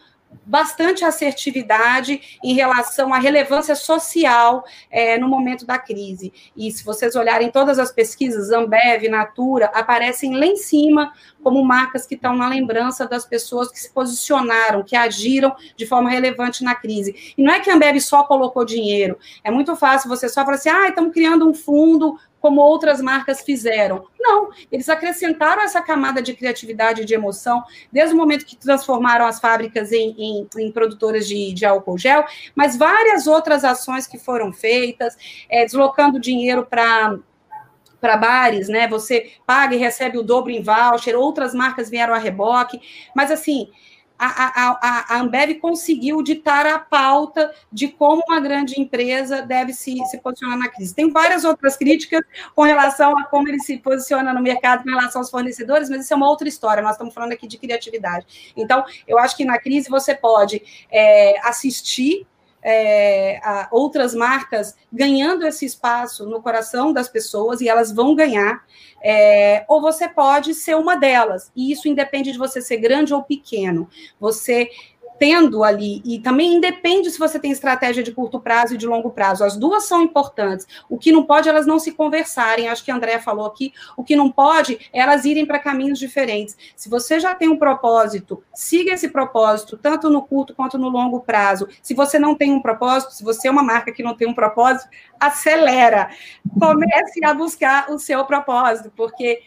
bastante assertividade em relação à relevância social é, no momento da crise. E se vocês olharem todas as pesquisas, Ambev, Natura, aparecem lá em cima como marcas que estão na lembrança das pessoas que se posicionaram, que agiram de forma relevante na crise. E não é que a Ambev só colocou dinheiro, é muito fácil você só falar assim, ah, estamos criando um fundo como outras marcas fizeram. Não, eles acrescentaram essa camada de criatividade e de emoção, desde o momento que transformaram as fábricas em, em, em produtoras de, de, álcool gel, mas várias outras ações que foram feitas, é, deslocando dinheiro para para bares, né? Você paga e recebe o dobro em voucher, outras marcas vieram a reboque, mas assim, a, a, a, Ambev conseguiu ditar a pauta de como uma grande empresa deve se, se posicionar na crise. Tem várias outras críticas com relação a como ele se posiciona no mercado com relação aos fornecedores, mas isso é uma outra história. Nós estamos falando aqui de criatividade. Então, eu acho que na crise você pode é, assistir é, outras marcas ganhando esse espaço no coração das pessoas e elas vão ganhar, é, ou você pode ser uma delas, e isso independe de você ser grande ou pequeno. Você tendo ali, e também independe se você tem estratégia de curto prazo e de longo prazo, as duas são importantes. O que não pode, elas não se conversarem, acho que a Andrea falou aqui, o que não pode é elas irem para caminhos diferentes. Se você já tem um propósito, siga esse propósito, tanto no curto quanto no longo prazo. Se você não tem um propósito, se você é uma marca que não tem um propósito, acelera. Comece a buscar o seu propósito, porque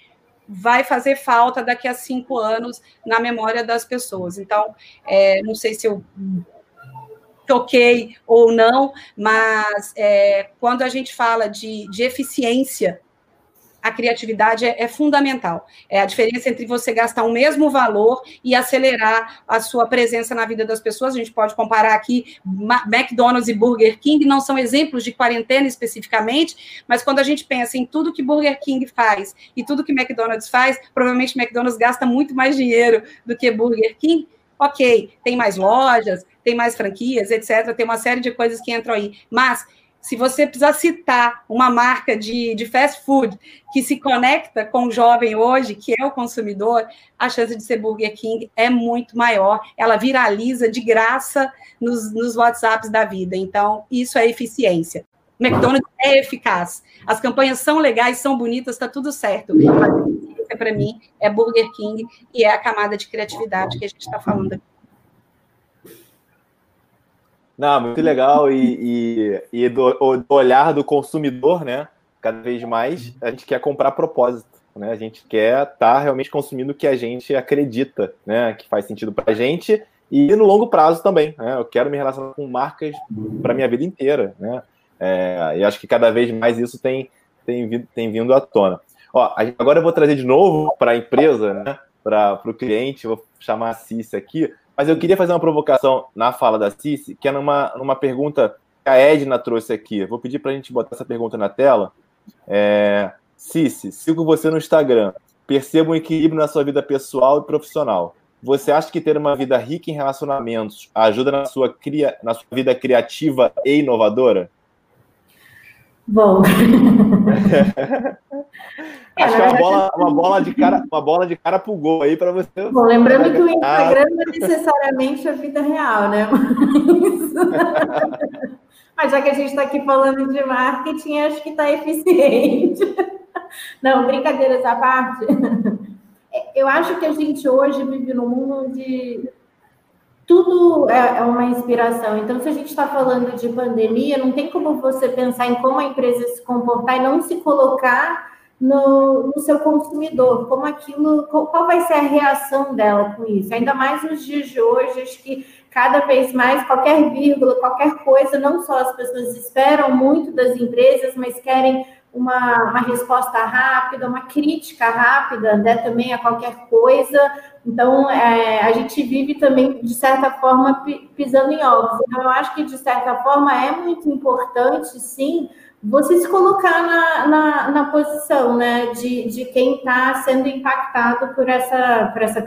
vai fazer falta daqui a cinco anos na memória das pessoas. Então, é, não sei se eu toquei ou não, mas é, quando a gente fala de, de eficiência a criatividade é, é, fundamental. É a diferença entre você gastar o mesmo valor e acelerar a sua presença na vida das pessoas. A gente pode comparar aqui McDonald's e Burger King, não são exemplos de quarentena especificamente, mas quando a gente pensa em tudo que Burger King faz e tudo que McDonald's faz, provavelmente McDonald's gasta muito mais dinheiro do que Burger King. Ok, tem mais lojas, tem mais franquias, etc. Tem uma série de coisas que entram aí. Mas se você precisar citar uma marca de, de fast food que se conecta com o jovem hoje, que é o consumidor, a chance de ser Burger King é muito maior. Ela viraliza de graça nos, nos WhatsApps da vida. Então, isso é eficiência. McDonald's é eficaz. As campanhas são legais, são bonitas, está tudo certo. Mas para mim é Burger King e é a camada de criatividade que a gente está falando aqui. Não, muito legal. E, e, e do, olhar do consumidor, né? Cada vez mais a gente quer comprar propósito, né? A gente quer estar tá realmente consumindo o que a gente acredita, né? Que faz sentido para a gente e no longo prazo também. Né? Eu quero me relacionar com marcas para minha vida inteira, né? É, e acho que cada vez mais isso tem, tem, vindo, tem vindo à tona. Ó, agora eu vou trazer de novo para a empresa, né, para o cliente, vou chamar a Cici aqui, mas eu queria fazer uma provocação na fala da Cici, que é numa, numa pergunta que a Edna trouxe aqui. Vou pedir para a gente botar essa pergunta na tela. É, Cici, sigo você no Instagram. Perceba um equilíbrio na sua vida pessoal e profissional. Você acha que ter uma vida rica em relacionamentos ajuda na sua, cria, na sua vida criativa e inovadora? Bom. (laughs) Acho que é uma bola, uma bola de cara, uma bola de cara pro gol aí para você. Bom, lembrando que o Instagram não é necessariamente a vida real, né? (laughs) Mas já que a gente está aqui falando de marketing, acho que está eficiente. Não, brincadeiras à parte. Eu acho que a gente hoje vive num mundo onde tudo é, é uma inspiração. Então, se a gente está falando de pandemia, não tem como você pensar em como a empresa se comportar e não se colocar no, no, seu consumidor, como aquilo, qual vai ser a reação dela com isso? Ainda mais nos dias de hoje, acho que cada vez mais qualquer vírgula, qualquer coisa, não só as pessoas esperam muito das empresas, mas querem uma, uma resposta rápida, uma crítica rápida, né, também a qualquer coisa. Então, é, a gente vive também, de certa forma, pisando em ovos. Então, eu acho que, de certa forma, é muito importante, sim, você se colocar na, na, na posição né, de, de quem está sendo impactado por essa, por essa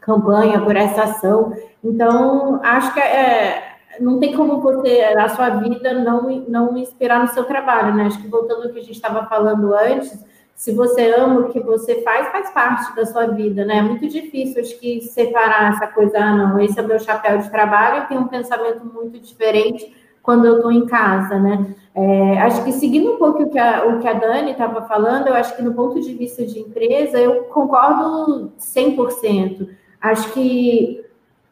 campanha, por essa ação. Então, acho que é, não tem como você, a sua vida, não, não inspirar no seu trabalho, né? Acho que voltando ao que a gente estava falando antes, se você ama o que você faz, faz parte da sua vida, né? É muito difícil, acho que, separar essa coisa, ah, não, esse é o meu chapéu de trabalho, tenho um pensamento muito diferente quando eu estou em casa, né? É, acho que seguindo um pouco o que a, o que a Dani estava falando, eu acho que no ponto de vista de empresa, eu concordo 100%. Acho que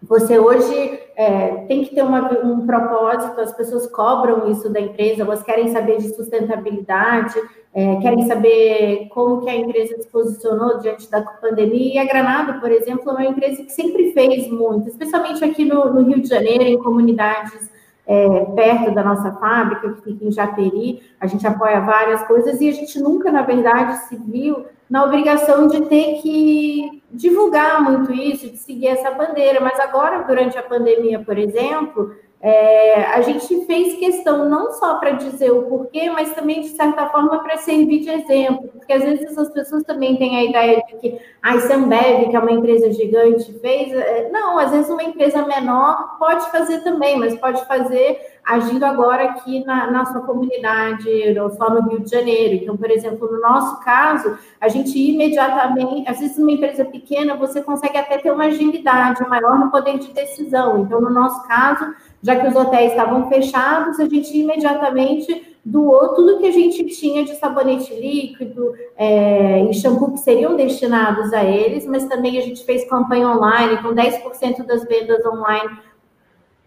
você hoje é, tem que ter uma, um propósito, as pessoas cobram isso da empresa, elas querem saber de sustentabilidade, é, querem saber como que a empresa se posicionou diante da pandemia. E a Granado, por exemplo, é uma empresa que sempre fez muito, especialmente aqui no, no Rio de Janeiro, em comunidades é, perto da nossa fábrica, que fica em Japeri, a gente apoia várias coisas e a gente nunca, na verdade, se viu na obrigação de ter que divulgar muito isso, de seguir essa bandeira. Mas agora, durante a pandemia, por exemplo, é, a gente fez questão não só para dizer o porquê, mas também, de certa forma, para servir de exemplo, porque às vezes as pessoas também têm a ideia de que a Sambev, que é uma empresa gigante, fez. É, não, às vezes uma empresa menor pode fazer também, mas pode fazer agindo agora aqui na, na sua comunidade, ou só no Rio de Janeiro. Então, por exemplo, no nosso caso, a gente imediatamente, às vezes, uma empresa pequena, você consegue até ter uma agilidade maior no poder de decisão. Então, no nosso caso, já que os hotéis estavam fechados, a gente imediatamente doou tudo que a gente tinha de sabonete líquido é, e shampoo que seriam destinados a eles, mas também a gente fez campanha online, com 10% das vendas online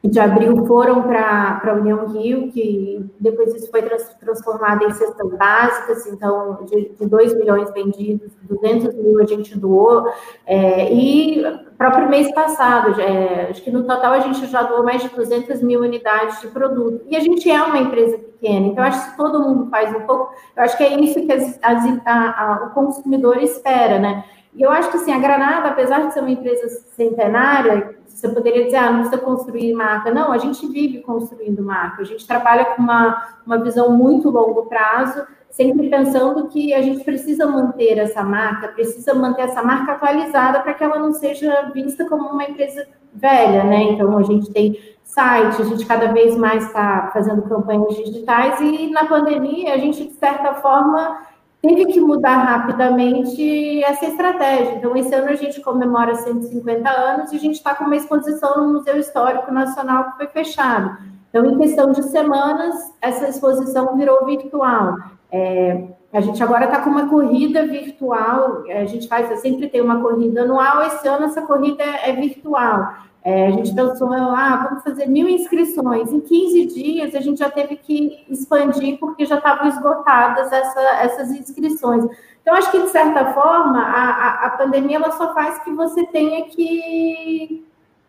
de abril foram para a União Rio, que depois isso foi trans, transformado em cestas básicas, então de, de 2 milhões vendidos, 200 mil a gente doou, é, e próprio mês passado, é, acho que no total a gente já doou mais de 200 mil unidades de produto, e a gente é uma empresa pequena, então acho que se todo mundo faz um pouco, eu acho que é isso que as, as, a, a, o consumidor espera, né? E eu acho que assim, a Granada, apesar de ser uma empresa centenária, você poderia dizer, ah, não precisa construir marca. Não, a gente vive construindo marca. A gente trabalha com uma, uma visão muito longo prazo, sempre pensando que a gente precisa manter essa marca, precisa manter essa marca atualizada para que ela não seja vista como uma empresa velha, né? Então, a gente tem site, a gente cada vez mais está fazendo campanhas digitais e na pandemia a gente, de certa forma, teve que mudar rapidamente essa estratégia. Então, esse ano a gente comemora 150 anos e a gente está com uma exposição no Museu Histórico Nacional que foi fechado. Então, em questão de semanas, essa exposição virou virtual. É, a gente agora está com uma corrida virtual, a gente faz, sempre tem uma corrida anual, esse ano essa corrida é, é virtual. É, a gente pensou, ah, vamos fazer mil inscrições. Em 15 dias, a gente já teve que expandir, porque já estavam esgotadas essa, essas inscrições. Então, acho que, de certa forma, a, a, pandemia ela só faz que você tenha que,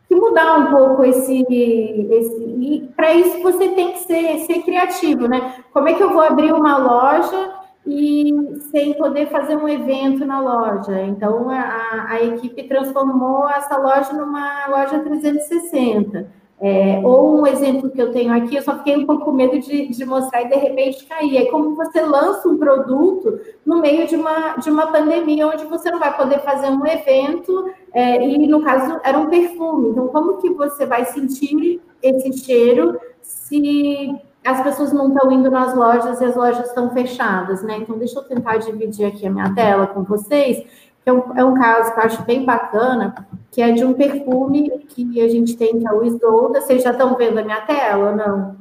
que mudar mudar um pouco esse. esse e para isso você tem que ser, ser criativo, né? Como é que eu vou abrir uma loja e sem poder fazer um evento na loja? Então a, a equipe transformou essa loja numa loja 360. É, ou um exemplo que eu tenho aqui, eu só fiquei um pouco com medo de, de, mostrar e de repente cair. É como você lança um produto no meio de uma, de uma pandemia, onde você não vai poder fazer um evento, é, e no caso era um perfume. Então, como que você vai sentir esse cheiro se as pessoas não estão indo nas lojas e as lojas estão fechadas, né? Então, deixa eu tentar dividir aqui a minha tela com vocês é um, é um caso que eu acho bem bacana, que é de um perfume que a gente tem, que é o Isolda. Vocês já estão vendo a minha tela ou não?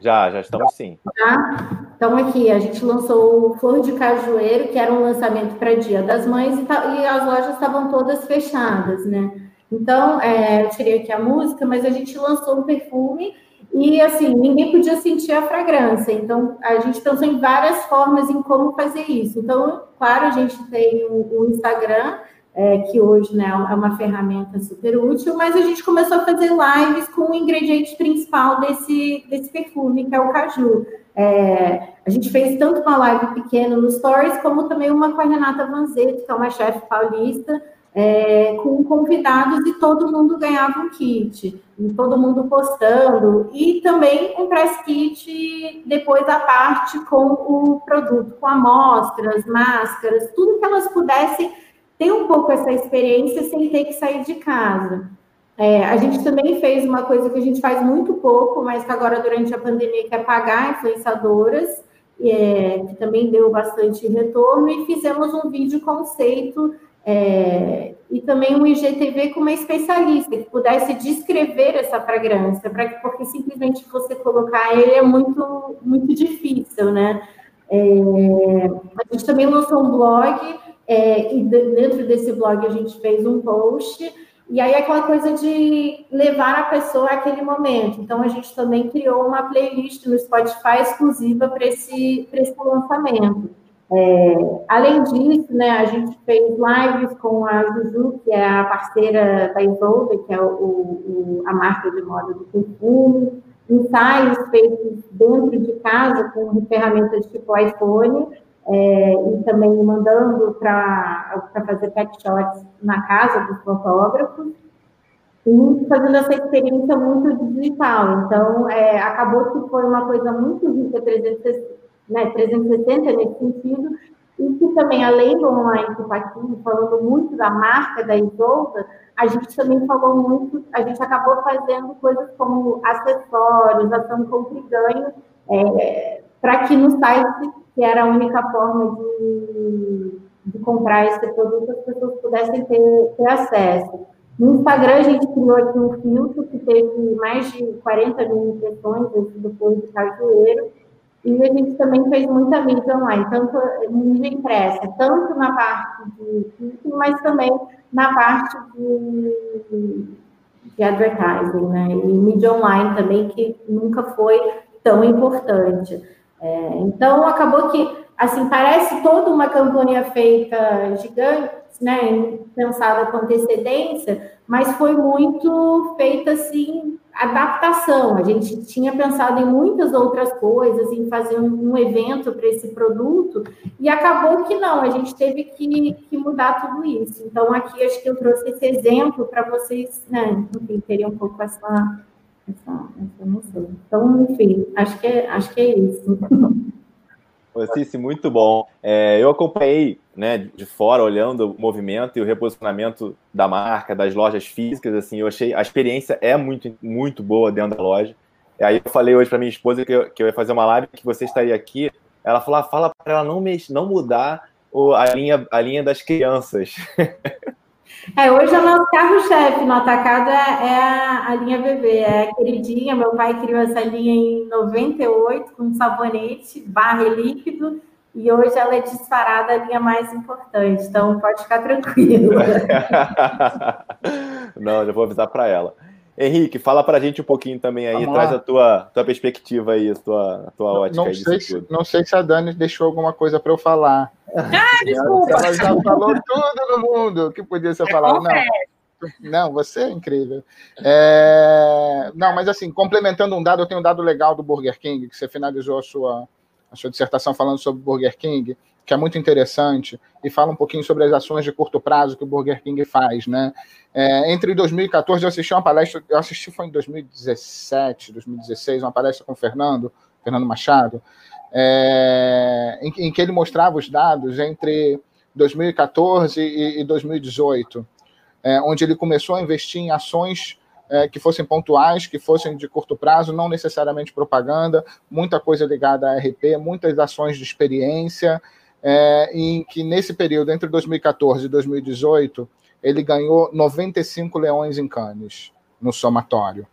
Já, já estamos sim. Já? Então, aqui, a gente lançou o Flor de Cajueiro, que era um lançamento para Dia das Mães, e, tá, e as lojas estavam todas fechadas, né? Então, é, eu tirei aqui a música, mas a gente lançou um perfume e assim, ninguém podia sentir a fragrância. Então, a gente pensou em várias formas em como fazer isso. Então, claro, a gente tem o, Instagram, é, que hoje né, é uma ferramenta super útil, mas a gente começou a fazer lives com o ingrediente principal desse, desse perfume, que é o caju. É, a gente fez tanto uma live pequena no Stories, como também uma com a Renata Vanzeto, que é uma chefe paulista, é, com convidados e todo mundo ganhava um kit, e todo mundo postando, e também um press kit depois a parte com o produto, com amostras, máscaras, tudo que elas pudessem ter um pouco essa experiência sem ter que sair de casa. É, a gente também fez uma coisa que a gente faz muito pouco, mas que agora durante a pandemia quer pagar influenciadoras, é, que também deu bastante retorno, e fizemos um vídeo conceito é, e também um IGTV com uma especialista que pudesse descrever essa fragrância, para que porque simplesmente você colocar ele é muito muito difícil, né? É, a gente também lançou um blog é, e dentro desse blog a gente fez um post e aí aquela coisa de levar a pessoa àquele momento. Então a gente também criou uma playlist no Spotify exclusiva para esse, esse lançamento. É, além disso, né, a gente fez lives com a Juju, que é a parceira da Isolda, que é o, o, a marca de moda do perfume, ensaios feitos dentro de casa com ferramentas tipo iPhone, é, e também mandando para fazer pack shots na casa dos fotógrafos, e fazendo essa experiência muito digital. Então, é, acabou que foi uma coisa muito rica, 360 né, 360 nesse sentido, e que também, além do online que está aqui, falando muito da marca da Isolda, a gente também falou muito, a gente acabou fazendo coisas como acessórios, ação compra e ganho, é, para que no site, que era a única forma de, de comprar esse produto, as pessoas pudessem ter, ter acesso. No Instagram, a gente criou aqui um filtro que teve mais de 40 mil impressões depois do Cajueiro, e a gente também fez muita mídia online, tanto mídia impressa, tanto na parte de mas também na parte de, de advertising, né? E mídia online também, que nunca foi tão importante. É, então, acabou que, assim, parece toda uma campanha feita gigante, né, pensada com antecedência, mas foi muito feita, assim, adaptação. A gente tinha pensado em muitas outras coisas, em fazer um, evento para esse produto, e acabou que não, a gente teve que, que, mudar tudo isso. Então, aqui acho que eu trouxe esse exemplo para vocês, né, enfim, terem um pouco essa, essa, essa noção. Então, enfim, acho que é, acho que é isso. Cici, muito bom. É, eu acompanhei né, de fora, olhando o movimento e o reposicionamento da marca, das lojas físicas, assim, eu achei a experiência é muito, muito boa dentro da loja. E aí eu falei hoje para minha esposa que eu, que eu ia fazer uma live, que você estaria aqui. Ela falou, ah, fala para ela não, mex, não mudar o, a, linha, a linha das crianças. (laughs) É, hoje é o nosso carro-chefe no atacado é, é a, a, linha bebê, é a queridinha. Meu pai criou essa linha em 98 com sabonete, barra líquido, e hoje ela é disparada a linha mais importante. Então pode ficar tranquilo. (laughs) Não, já vou avisar para ela. Henrique, fala para a gente um pouquinho também aí, Vamos traz lá. a tua, tua perspectiva aí, a tua, a tua ótica não aí sei se, tudo. Não sei se a Dani deixou alguma coisa para eu falar. Ah, desculpa! Ela já falou tudo no mundo que podia ser falado. Não. Não, você é incrível. É... Não, mas assim, complementando um dado, eu tenho um dado legal do Burger King, que você finalizou a sua, sua dissertação falando sobre Burger King, que é muito interessante, e fala um pouquinho sobre as ações de curto prazo que o Burger King faz, né? É, entre 2014, eu assisti uma palestra, eu assisti foi em 2017, 2016, uma palestra com o Fernando, Fernando Machado, é, em, em, que ele mostrava os dados entre 2014 e, e 2018, é, onde ele começou a investir em ações é, que fossem pontuais, que fossem de curto prazo, não necessariamente propaganda, muita coisa ligada a RP, muitas ações de experiência, é, em que nesse período, entre 2014 e 2018, ele ganhou 95 leões em Cannes no somatório.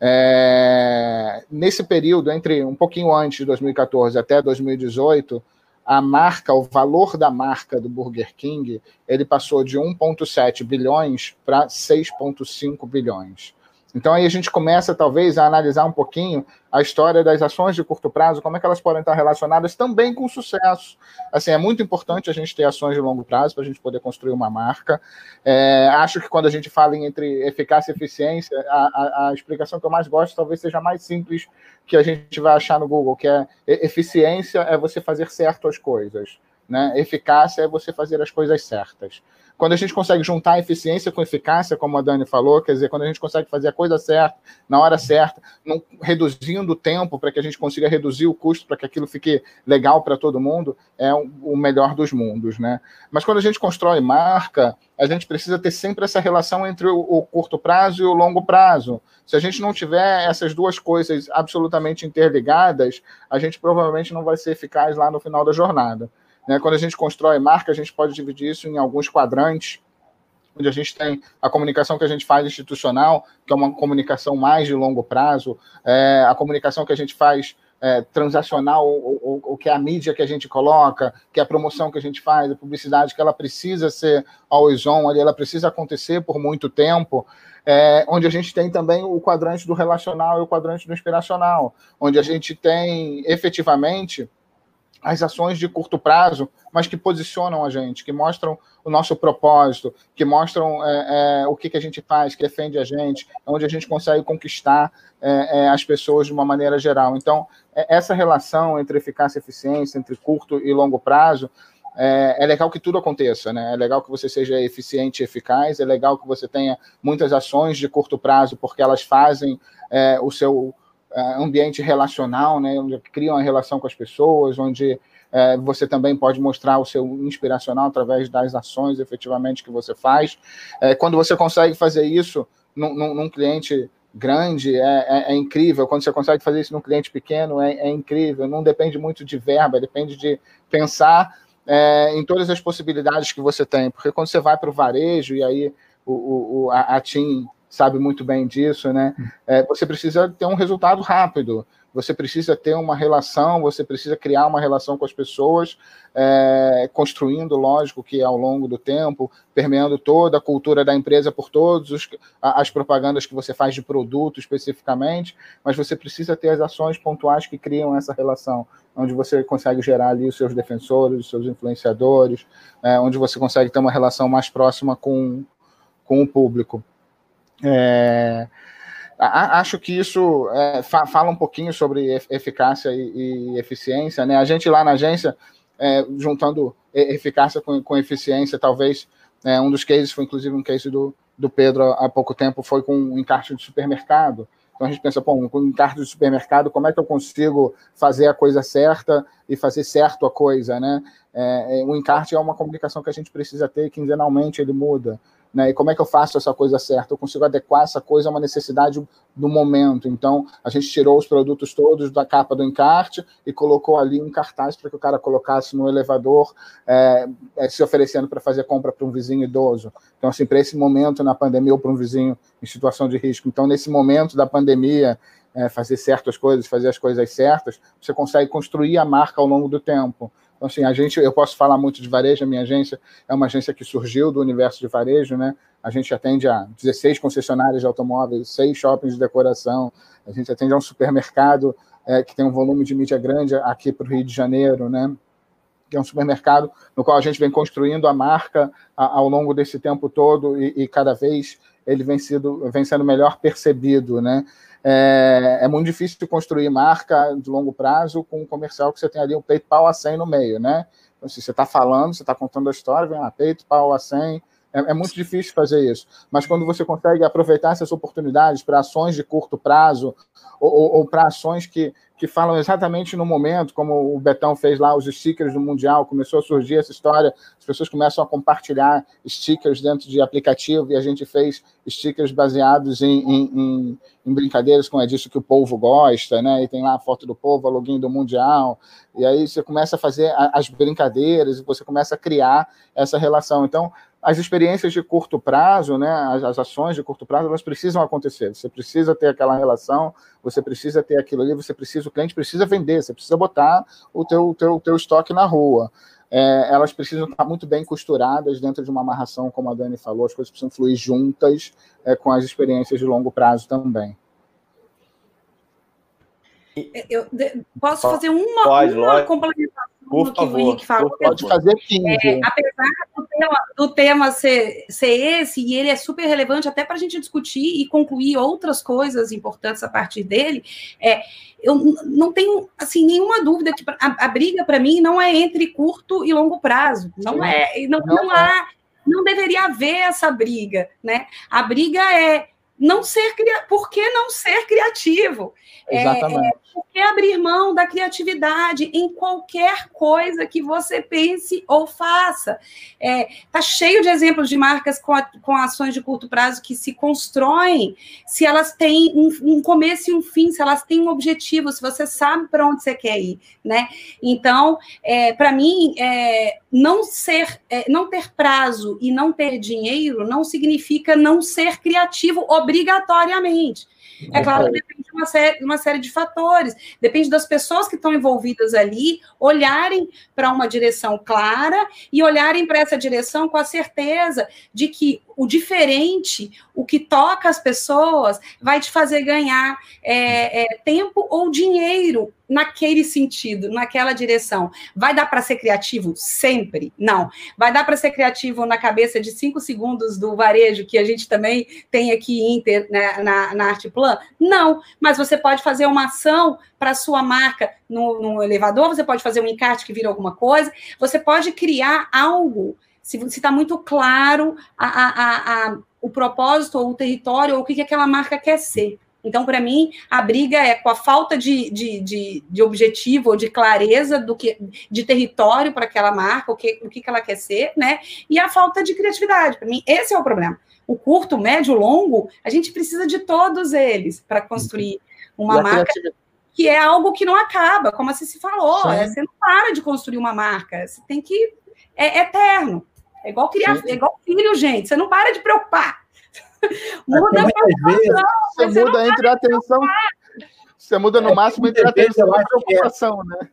É, nesse período, entre um pouquinho antes de 2014 até 2018, a marca, o valor da marca do Burger King, ele passou de 1,7 bilhões para 6,5 bilhões. Então aí a gente começa talvez a analisar um pouquinho a história das ações de curto prazo, como é que elas podem estar relacionadas também com sucesso. Assim, é muito importante a gente ter ações de longo prazo para a gente poder construir uma marca. É, acho que quando a gente fala entre eficácia e eficiência, a, a, a, explicação que eu mais gosto talvez seja mais simples que a gente vai achar no Google, que é eficiência é você fazer certo as coisas. Né? Eficácia é você fazer as coisas certas. Quando a gente consegue juntar eficiência com eficácia, como a Dani falou, quer dizer, quando a gente consegue fazer a coisa certa, na hora certa, não, reduzindo o tempo para que a gente consiga reduzir o custo para que aquilo fique legal para todo mundo, é o melhor dos mundos, né? Mas quando a gente constrói marca, a gente precisa ter sempre essa relação entre o, o curto prazo e o longo prazo. Se a gente não tiver essas duas coisas absolutamente interligadas, a gente provavelmente não vai ser eficaz lá no final da jornada. Né? Quando a gente constrói marca, a gente pode dividir isso em alguns quadrantes, onde a gente tem a comunicação que a gente faz institucional, que é uma comunicação mais de longo prazo, é, a comunicação que a gente faz é, transacional, o que é a mídia que a gente coloca, que é a promoção que a gente faz, a publicidade, que ela precisa ser always on, ela precisa acontecer por muito tempo, é, onde a gente tem também o quadrante do relacional e o quadrante do inspiracional, onde a gente tem efetivamente as ações de curto prazo, mas que posicionam a gente, que mostram o nosso propósito, que mostram é, é, o que, que a gente faz, que defende a gente, onde a gente consegue conquistar é, é as pessoas de uma maneira geral. Então, é, essa relação entre eficácia e eficiência, entre curto e longo prazo, é, é, legal que tudo aconteça, né? É legal que você seja eficiente e eficaz, é legal que você tenha muitas ações de curto prazo, porque elas fazem o seu é, ambiente relacional, né, onde criam a relação com as pessoas, onde é, você também pode mostrar o seu inspiracional através das ações efetivamente que você faz. É, quando você consegue fazer isso num, num, num cliente grande, é, é, é, incrível. Quando você consegue fazer isso num cliente pequeno, é, é incrível. Não depende muito de verba, depende de pensar é, em todas as possibilidades que você tem. Porque quando você vai para o varejo, e aí o, o, a, a TIM sabe muito bem disso, né? É, você precisa ter um resultado rápido, você precisa ter uma relação, você precisa criar uma relação com as pessoas, é, construindo, lógico, que ao longo do tempo, permeando toda a cultura da empresa por todas as propagandas que você faz de produto especificamente, mas você precisa ter as ações pontuais que criam essa relação, onde você consegue gerar ali os seus defensores, os seus influenciadores, é, onde você consegue ter uma relação mais próxima com, com o público. É, acho que isso é, fa fala um pouquinho sobre eficácia e, e, eficiência. Né? A gente lá na agência, é, juntando eficácia com, com eficiência, talvez é, um dos cases foi inclusive um case do, do Pedro há pouco tempo, foi com um encarte de supermercado. Então a gente pensa, pô, com um encarte de supermercado, como é que eu consigo fazer a coisa certa e fazer certo a coisa, né? É, é o encarte é uma comunicação que a gente precisa ter, quinzenalmente ele muda. Né? E como é que eu faço essa coisa certa? Eu consigo adequar essa coisa a uma necessidade do momento. Então, a gente tirou os produtos todos da capa do encarte e colocou ali um cartaz para que o cara colocasse no elevador, é, se oferecendo para fazer compra para um vizinho idoso. Então, assim, para esse momento na pandemia ou para um vizinho em situação de risco. Então, nesse momento da pandemia, é, fazer certas coisas, fazer as coisas certas, você consegue construir a marca ao longo do tempo. Então, assim, a gente, eu posso falar muito de varejo, a minha agência é uma agência que surgiu do universo de varejo, né? A gente atende a 16 concessionárias de automóveis, seis shoppings de decoração, a gente atende a um supermercado é, que tem um volume de mídia grande aqui para o Rio de Janeiro, né? que é um supermercado no qual a gente vem construindo a marca ao longo desse tempo todo e, e cada vez ele vem, sido, vem sendo melhor percebido, né? É, é, muito difícil construir marca de longo prazo com um comercial que você tem ali um peito pau a 100 no meio, né? Então, se você está falando, você está contando a história, vem lá, peito pau a 100, é, é, muito difícil fazer isso. Mas quando você consegue aproveitar essas oportunidades para ações de curto prazo ou, ou, ou para ações que, que falam exatamente no momento, como o Betão fez lá, os stickers do Mundial, começou a surgir essa história, as pessoas começam a compartilhar stickers dentro de aplicativo e a gente fez stickers baseados em, em, em, em brincadeiras, como é disso que o povo gosta, né? E tem lá a foto do povo, a login do Mundial, e aí você começa a fazer as brincadeiras e você começa a criar essa relação. Então, as experiências de curto prazo, né, as, as, ações de curto prazo, elas precisam acontecer. Você precisa ter aquela relação, você precisa ter aquilo ali, você precisa, o cliente precisa vender, você precisa botar o teu, teu, teu estoque na rua. É, elas precisam estar muito bem costuradas dentro de uma amarração, como a Dani falou, as coisas precisam fluir juntas é, com as experiências de longo prazo também. Eu, posso fazer uma, Pode, uma complementação por favor, o Henrique falou. Pode fazer 15. É, apesar do tema, do tema ser, ser esse, e ele é super relevante até para a gente discutir e concluir outras coisas importantes a partir dele, é, eu não tenho assim nenhuma dúvida que a, a briga para mim não é entre curto e longo prazo. Não é, não, não, não há, não deveria haver essa briga, né? A briga é não ser por que não ser criativo? Exatamente. É, por que abrir mão da criatividade em qualquer coisa que você pense ou faça? É, tá cheio de exemplos de marcas com, a, com ações de curto prazo que se constroem se elas têm um, um começo e um fim, se elas têm um objetivo, se você sabe para onde você quer ir, né? Então, é, para mim, é, não ser, é, não ter prazo e não ter dinheiro não significa não ser criativo obrigatoriamente. É claro que depende de uma série, uma série de fatores, depende das pessoas que estão envolvidas ali olharem para uma direção clara e olharem para essa direção com a certeza de que o diferente, o que toca as pessoas, vai te fazer ganhar é, é, tempo ou dinheiro naquele sentido, naquela direção. Vai dar para ser criativo sempre? Não. Vai dar para ser criativo na cabeça de cinco segundos do varejo, que a gente também tem aqui Inter né, na, na Arte Plan? Não. Mas você pode fazer uma ação para sua marca no, no elevador, você pode fazer um encarte que vira alguma coisa, você pode criar algo se está muito claro a, a, a, o propósito ou o território ou o que, que aquela marca quer ser. Então, para mim, a briga é com a falta de, de, de, de, objetivo ou de clareza do que de território para aquela marca, o que, o que, ela quer ser, né? E a falta de criatividade. Para mim, esse é o problema. O curto, médio, longo, a gente precisa de todos eles para construir uma marca que é algo que não acaba, como você se falou. É, você não para de construir uma marca, você tem que. É eterno. É igual criar, é igual filho, gente. Você não para de preocupar. (laughs) muda a Você muda entre a atenção. Você muda no é, máximo entre a atenção e a é. preocupação, né?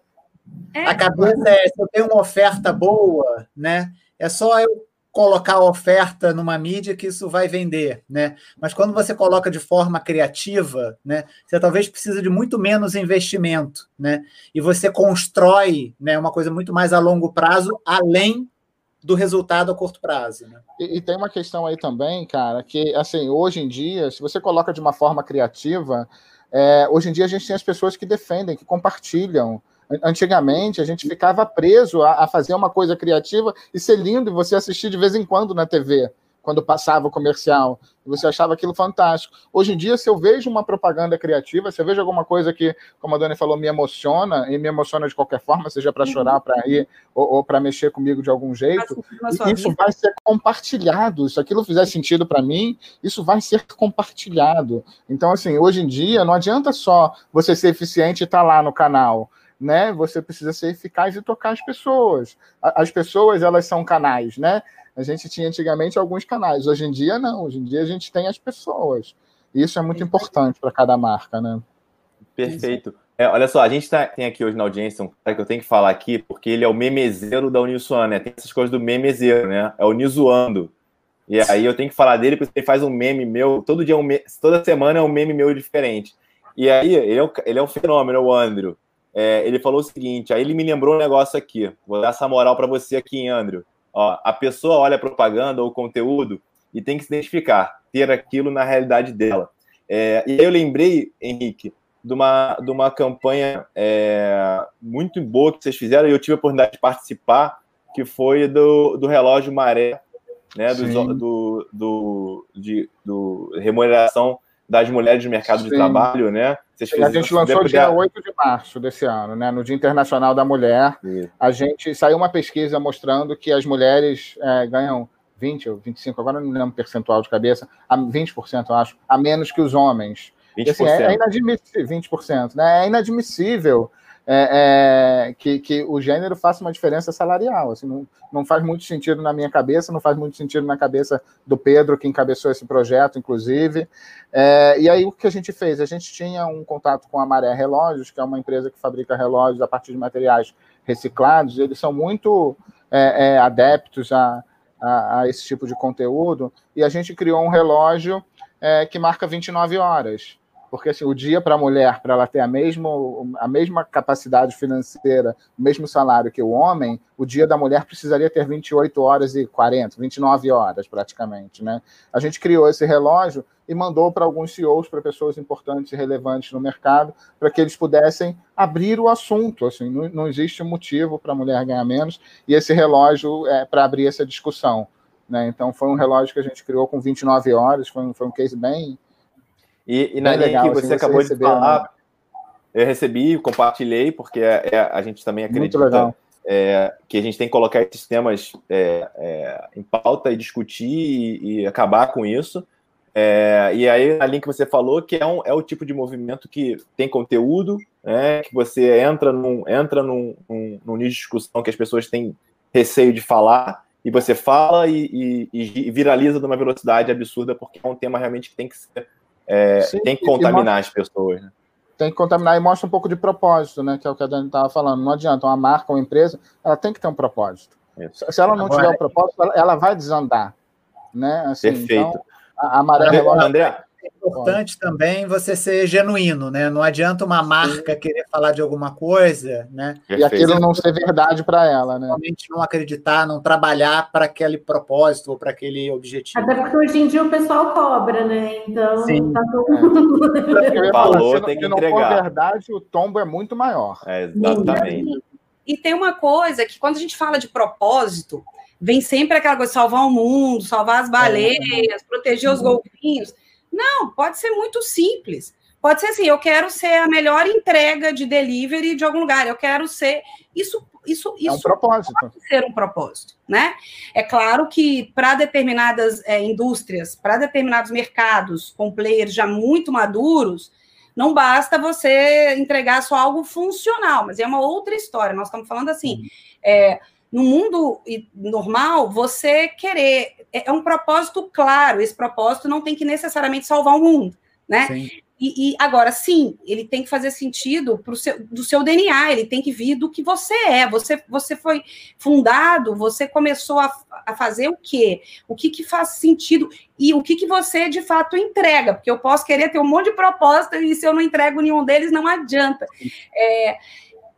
É. A cabeça é, se eu tenho uma oferta boa, né? É só eu colocar a oferta numa mídia que isso vai vender, né? Mas quando você coloca de forma criativa, né, você talvez precisa de muito menos investimento, né? E você constrói, né, uma coisa muito mais a longo prazo, além do resultado a curto prazo. Né? E, e, tem uma questão aí também, cara, que assim, hoje em dia, se você coloca de uma forma criativa, é, hoje em dia a gente tem as pessoas que defendem, que compartilham. Antigamente a gente ficava preso a, a fazer uma coisa criativa e ser lindo e você assistir de vez em quando na TV quando passava o comercial, você achava aquilo fantástico. Hoje em dia, se eu vejo uma propaganda criativa, se eu vejo alguma coisa que, como a Dani falou, me emociona, e me emociona de qualquer forma, seja para chorar, para rir, ou, ou para mexer comigo de algum jeito, isso vai ser compartilhado. Se aquilo fizer sentido para mim, isso vai ser compartilhado. Então, assim, hoje em dia, não adianta só você ser eficiente e estar tá lá no canal né? Você precisa ser eficaz e tocar as pessoas. As pessoas, elas são canais, né? A gente tinha antigamente alguns canais, hoje em dia não, hoje em dia a gente tem as pessoas. E isso é muito importante para cada marca, né? Perfeito. É, olha só, a gente tá, tem aqui hoje na audiência um cara que eu tenho que falar aqui, porque ele é o memezeiro da Unisoan, né? Tem essas coisas do memezeiro, né? É o Nizoando. E aí eu tenho que falar dele, porque ele faz um meme meu, todo dia, é um me... toda semana é um meme meu diferente. E aí, ele é um, ele é um fenômeno, o Andrew. é, ele falou o seguinte: aí ele me lembrou um negócio aqui. Vou dar essa moral para você aqui, Andrew. Ó, a pessoa olha a propaganda ou conteúdo e tem que se identificar, ter aquilo na realidade dela. É, e aí eu lembrei, Henrique, de uma, de uma campanha é, muito boa que vocês fizeram, e eu tive a oportunidade de participar, que foi do, do relógio Maré, né, do, do, do, de, do remuneração das mulheres no mercado Sim. de trabalho, né? Vocês a gente lançou dia 8 de março desse ano, né? No Dia Internacional da Mulher. Sim. A gente saiu uma pesquisa mostrando que as mulheres é, ganham 20 ou 25, agora não lembro percentual de cabeça, a 20%, eu acho, a menos que os homens. 20%. E, assim, é, é inadmissível, 20%, né? É inadmissível é, é, que, que o gênero faça uma diferença salarial. Assim, não, não faz muito sentido na minha cabeça, não faz muito sentido na cabeça do Pedro, que encabeçou esse projeto, inclusive. É, e aí o que a gente fez? A gente tinha um contato com a Maré Relógios, que é uma empresa que fabrica relógios a partir de materiais reciclados. Eles são muito é, é, adeptos a, a, a, esse tipo de conteúdo, e a gente criou um relógio é, que marca 29 horas porque assim, o dia para a mulher, para ela ter a mesma, a mesma capacidade financeira, o mesmo salário que o homem, o dia da mulher precisaria ter 28 horas e 40, 29 horas praticamente. Né? A gente criou esse relógio e mandou para alguns CEOs, para pessoas importantes e relevantes no mercado, para que eles pudessem abrir o assunto. Assim, não, não existe motivo para a mulher ganhar menos, e esse relógio é para abrir essa discussão. Né? Então, foi um relógio que a gente criou com 29 horas, foi um, foi um case bem, e, e na linha que você assim, acabou você de falar, né? eu recebi, compartilhei, porque é, é, a gente também acredita é, que a gente tem que colocar esses temas é, é, em pauta e discutir e, e acabar com isso. E aí, a linha que você falou, que é, um, é o tipo de movimento que tem conteúdo, né, que você entra num, entra num, num, num nicho de discussão que as pessoas têm receio de falar, e você fala e, e, e viraliza de uma velocidade absurda, porque é um tema realmente que tem que ser é, Sim, tem que contaminar mostra, as pessoas. Né? Tem que contaminar e mostra um pouco de propósito, né? Que é o que a Dani estava falando. Não adianta, uma marca, uma empresa, ela tem que ter um propósito. Isso. Se ela não Agora, tiver um propósito, ela vai desandar. Né? Assim, Perfeito. Então, a, a maré André, importante também você ser genuíno, né? Não adianta uma marca Sim. querer falar de alguma coisa, né? E aquilo não ser verdade para ela, né? Realmente não acreditar, não trabalhar para aquele propósito ou para aquele objetivo. Até porque hoje em dia o pessoal cobra, né? Então, Sim. tá todo mundo. É. Falou, tem que entregar. Se não for verdade, o tombo é muito maior. É, exatamente. E tem uma coisa que quando a gente fala de propósito, vem sempre aquela coisa salvar o mundo, salvar as baleias, é. proteger os golfinhos. Não, pode ser muito simples. Pode ser assim, eu quero ser a melhor entrega de delivery de algum lugar. Eu quero ser isso isso, isso é um propósito. pode ser um propósito, né? É claro que para determinadas é, indústrias, para determinados mercados com players já muito maduros, não basta você entregar só algo funcional, mas é uma outra história. Nós estamos falando assim, uhum. é, no mundo normal, você querer é, é um propósito claro. Esse propósito não tem que necessariamente salvar o mundo, né? Sim. E, e, agora, sim, ele tem que fazer sentido pro seu, do seu DNA, ele tem que vir do que você é. Você, você foi fundado, você começou a, a fazer o quê? O que, que faz sentido e o que, que você de fato entrega, porque eu posso querer ter um monte de propósito e se eu não entrego nenhum deles, não adianta. É,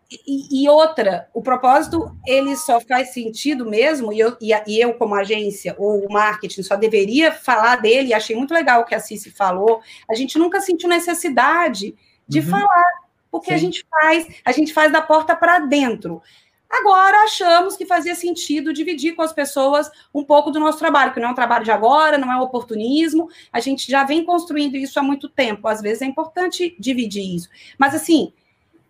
e, e, outra, o propósito ele só faz sentido mesmo, e eu, e, e eu, como agência, ou o marketing, só deveria falar dele, achei muito legal o que a Cici falou. A gente nunca sentiu necessidade de uhum. falar, porque Sim. a gente faz, a gente faz da porta para dentro. Agora achamos que fazia sentido dividir com as pessoas um pouco do nosso trabalho, que não é um trabalho de agora, não é um oportunismo, a gente já vem construindo isso há muito tempo. Às vezes é importante dividir isso. Mas assim,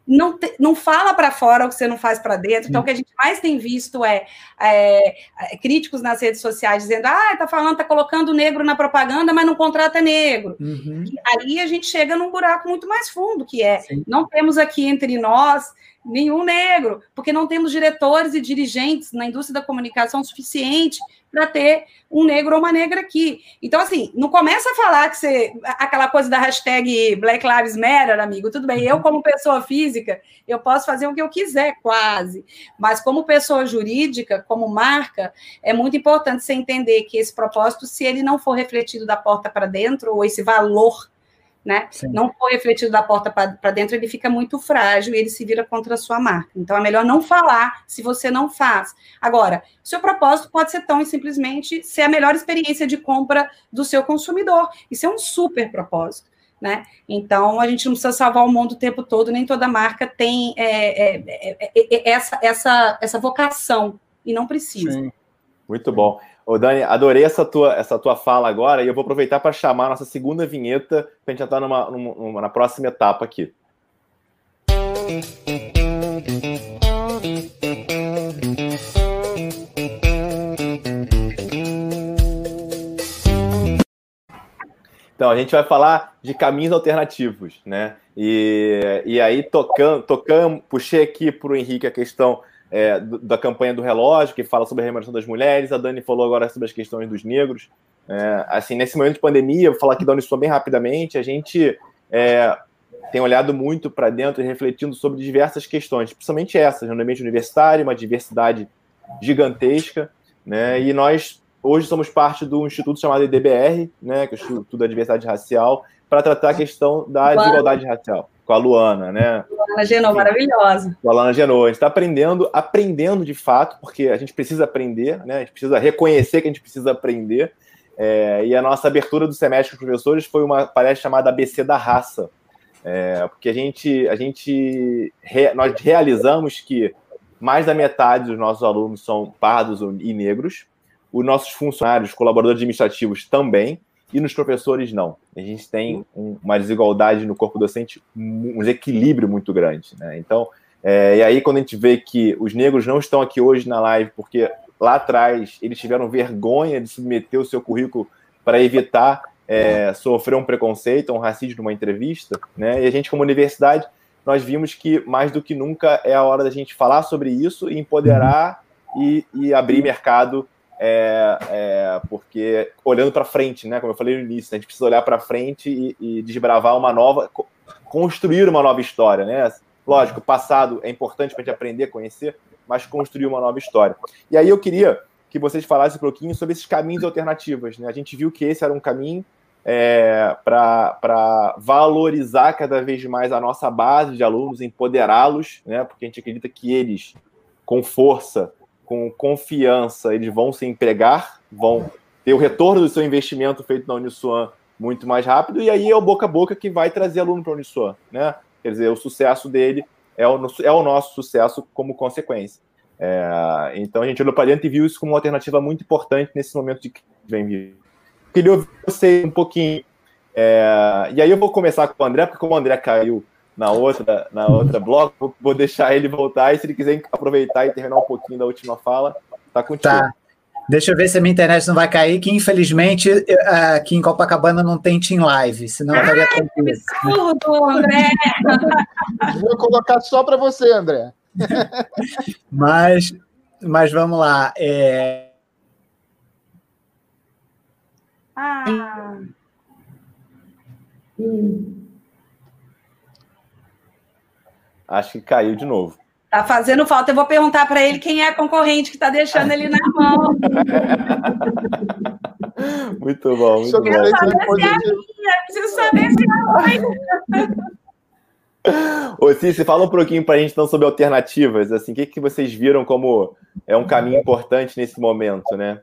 não, te, não fala para fora o que você não faz para dentro. Então, o que a gente mais tem visto é, é, é, críticos nas redes sociais dizendo: ah, tá falando, tá colocando negro na propaganda, mas não contrata negro. Uhum. Aí a gente chega num buraco muito mais fundo, que é Sim. não temos aqui entre nós nenhum negro, porque não temos diretores e dirigentes na indústria da comunicação suficiente para ter um negro ou uma negra aqui. Então, assim, não começa a falar que você. aquela coisa da hashtag Black Lives Matter, amigo. Tudo bem, eu, como pessoa física, eu posso fazer o que eu quiser, quase. Mas, como pessoa jurídica, como marca, é muito importante você entender que esse propósito, se ele não for refletido da porta para dentro, ou esse valor né? Sim. Não for refletido da porta para dentro, ele fica muito frágil e ele se vira contra a sua marca. Então é melhor não falar se você não faz. Agora, seu propósito pode ser tão e simplesmente ser a melhor experiência de compra do seu consumidor. Isso é um super propósito. Né? Então, a gente não precisa salvar o mundo o tempo todo, nem toda marca tem é, é, é, é essa, essa, essa vocação, e não precisa. Sim. Muito bom. Ô, Dani, adorei essa tua, essa tua fala agora e eu vou aproveitar para chamar a nossa segunda vinheta para a gente entrar numa, numa, na próxima etapa aqui. Então, a gente vai falar de caminhos alternativos, né? E, e aí, tocando, tocando, puxei aqui para o Henrique a questão é, da campanha do relógio, que fala sobre a remuneração das mulheres, a Dani falou agora sobre as questões dos negros. É, assim, nesse momento de pandemia, vou falar aqui da Unisua bem rapidamente, a gente é, tem olhado muito para dentro e refletindo sobre diversas questões, principalmente essas, no ambiente universitário, uma diversidade gigantesca, né, e nós hoje somos parte do instituto chamado IDBR, né, que é o Instituto da Diversidade Racial, para tratar a questão da desigualdade racial com a Luana, né? Luana Genô, maravilhosa. Com a Luana Genô. A gente está aprendendo, aprendendo de fato, porque a gente precisa aprender, né? A gente precisa reconhecer que a gente precisa aprender. É, e a nossa abertura do semestre com os professores foi uma palestra chamada ABC da Raça. É, porque a gente, a gente re, nós realizamos que mais da metade dos nossos alunos são pardos e negros, os nossos funcionários, colaboradores administrativos também, e nos professores não. A gente tem um, uma desigualdade no corpo docente, um desequilíbrio muito grande. Né? Então, é, e aí quando a gente vê que os negros não estão aqui hoje na live porque lá atrás eles tiveram vergonha de submeter o seu currículo para evitar é, sofrer um preconceito, um racismo numa entrevista, né? E a gente como universidade nós vimos que mais do que nunca é a hora da gente falar sobre isso e empoderar e, e abrir mercado é, é, porque olhando para frente, né, como eu falei no início, a gente precisa olhar para frente e, e, desbravar uma nova, construir uma nova história, né? Lógico, o passado é importante para a gente aprender, conhecer, mas construir uma nova história. E aí eu queria que vocês falassem um pouquinho sobre esses caminhos alternativos. Né? A gente viu que esse era um caminho é, para valorizar cada vez mais a nossa base de alunos, empoderá-los, né? porque a gente acredita que eles, com força, com confiança, eles vão se empregar, vão ter o retorno do seu investimento feito na Uniswan muito mais rápido, e aí é o boca a boca que vai trazer aluno para a Uniswan, né? Quer dizer, o sucesso dele é o, é o nosso sucesso como consequência. É, então a gente olhou para dentro e viu isso como uma alternativa muito importante nesse momento de que vem vir. Queria ouvir você um pouquinho. É, e aí eu vou começar com o André, porque como o André caiu na outra, na outra bloco. Vou deixar ele voltar e se ele quiser aproveitar e terminar um pouquinho da última fala, tá contigo. Tá. Deixa eu ver se a minha internet não vai cair, que infelizmente aqui em Copacabana não tem Team Live, senão eu estaria tranquilo. Absurdo, André! Vou colocar só para você, André. mas, mas vamos lá. É... Ah. Hum. Acho que caiu de novo. Tá fazendo falta. Eu vou perguntar para ele quem é a concorrente que está deixando ele na mão. (laughs) muito bom, muito bom. Quero saber se é a minha. Preciso saber se é a minha. (laughs) Ô, Cici, fala um pouquinho para a gente então sobre alternativas. Assim, o que, que vocês viram como é um caminho importante nesse momento, né?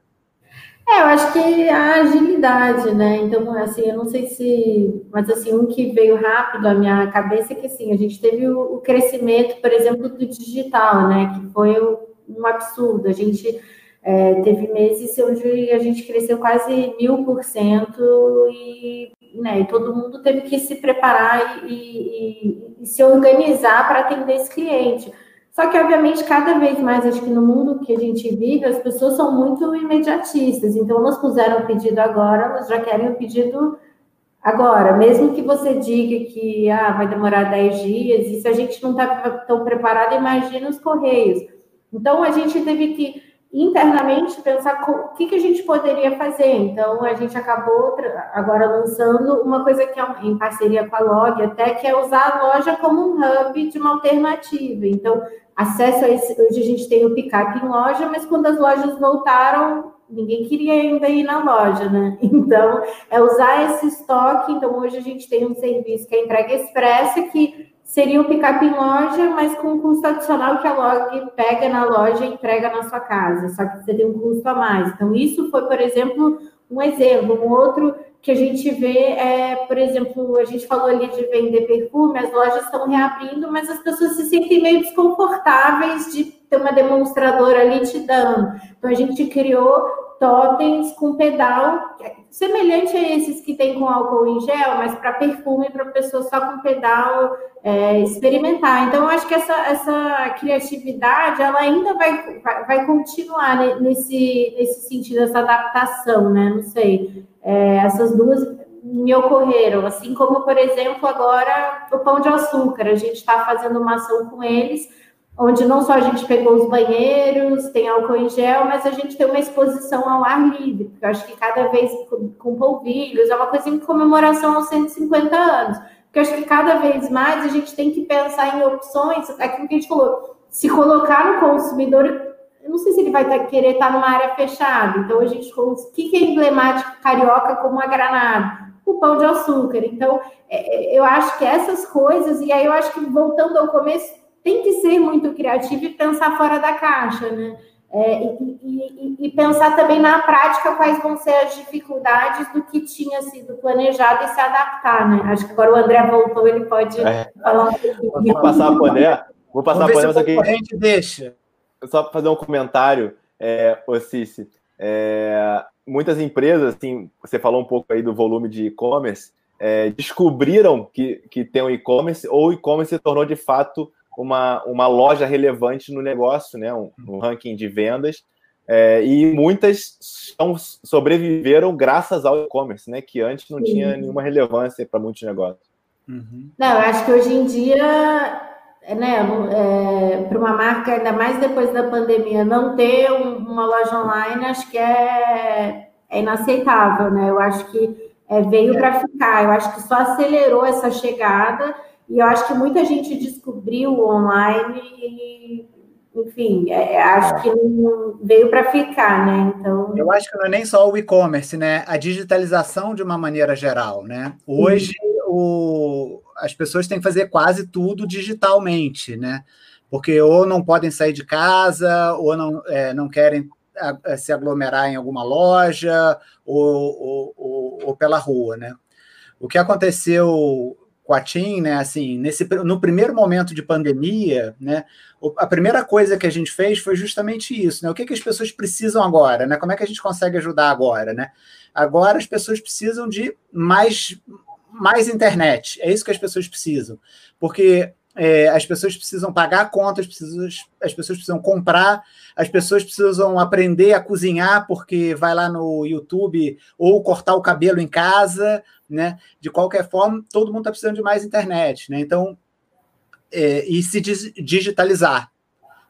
É, eu acho que a agilidade, né? Então, assim, eu não sei se. Mas, assim, um que veio rápido à minha cabeça é que, assim, a gente teve o, o crescimento, por exemplo, do digital, né? Que foi um absurdo. A gente é, teve meses onde a gente cresceu quase mil por cento e, né, e todo mundo teve que se preparar e, e, e se organizar para atender esse cliente. Só que, obviamente, cada vez mais, acho que no mundo que a gente vive, as pessoas são muito imediatistas. Então, elas puseram o pedido agora, elas já querem o pedido agora. Mesmo que você diga que ah, vai demorar 10 dias, e se a gente não está tão preparado, imagina os correios. Então, a gente teve que internamente pensar o que, que a gente poderia fazer. Então, a gente acabou agora lançando uma coisa que é em parceria com a Log, até que é usar a loja como um hub de uma alternativa. Então, acesso a esse. Hoje a gente tem o picape em loja, mas quando as lojas voltaram, ninguém queria ainda ir na loja, né? (laughs) Então, é usar esse estoque. Então, hoje a gente tem um serviço que é entrega expressa, que seria o picape em loja, mas com um custo adicional que a log pega na loja e entrega na sua casa. Só que você tem um custo a mais. Então, isso foi, por exemplo, um exemplo. Um outro que a gente vê é, por exemplo, a gente falou ali de vender perfume, as lojas estão reabrindo, mas as pessoas se sentem meio desconfortáveis de ter uma demonstradora ali te dando. Então a gente criou totens com pedal, semelhante a esses que tem com álcool em gel, mas para perfume, para pessoa só com pedal é, experimentar. Então, eu acho que essa, essa criatividade, ela ainda vai, vai, vai continuar nesse, nesse sentido, essa adaptação, né? Não sei. É, essas duas me ocorreram, assim como, por exemplo, agora o pão de açúcar. A gente está fazendo uma ação com eles onde não só a gente pegou os banheiros, tem álcool em gel, mas a gente tem uma exposição ao ar livre, porque eu acho que cada vez com, com polvilhos, é uma coisa em comemoração aos 150 anos, porque eu acho que cada vez mais a gente tem que pensar em opções, aquilo que a gente falou, se colocar no consumidor, eu não sei se ele vai tá, querer estar numa área fechada, então a gente, o que é emblemático carioca como a granada? O pão de açúcar, então é, é, eu acho que essas coisas, e aí eu acho que voltando ao começo, tem que ser muito criativo e pensar fora da caixa, né? É, e, e, e, pensar também na prática quais vão ser as dificuldades do que tinha sido planejado e se adaptar, né? Acho que agora o André voltou, ele pode é. falar um pouquinho. Vou passar para o André. Vou passar para o André, aqui. deixa. Só fazer um comentário, é, Cici. É, muitas empresas, assim, você falou um pouco aí do volume de e-commerce, é, descobriram que, que tem um e-commerce ou o e-commerce se tornou de fato uma, uma loja relevante no negócio, né? Um, no ranking de vendas. É, e muitas são, sobreviveram graças ao e-commerce, né? Que antes não Sim. tinha nenhuma relevância para muitos negócios. Uhum. Não, eu acho que hoje em dia, né, é, para uma marca, ainda mais depois da pandemia, não ter um, uma loja online, acho que é, é inaceitável, né? Eu acho que é, veio para ficar. Eu acho que só acelerou essa chegada e eu acho que muita gente descobriu online e, enfim, é, é acho que veio para ficar, né? Então. Eu acho que não é nem só o e-commerce, né? A digitalização de uma maneira geral, né? Hoje o, as pessoas têm que fazer quase tudo digitalmente, né? Porque ou não podem sair de casa, ou não, é, não querem se aglomerar em alguma loja, ou, ou, ou, ou pela rua, né? O que aconteceu com a TIM, né, assim, nesse, no primeiro momento de pandemia, né, a primeira coisa que a gente fez foi justamente isso, né, o que, que as pessoas precisam agora, né, como é que a gente consegue ajudar agora, né, agora as pessoas precisam de mais, mais internet, é isso que as pessoas precisam, porque é, as pessoas precisam pagar contas, precisam, as pessoas precisam comprar, as pessoas precisam aprender a cozinhar, porque vai lá no YouTube ou cortar o cabelo em casa, né? De qualquer forma, todo mundo está precisando de mais internet, né? Então, é, e se digitalizar,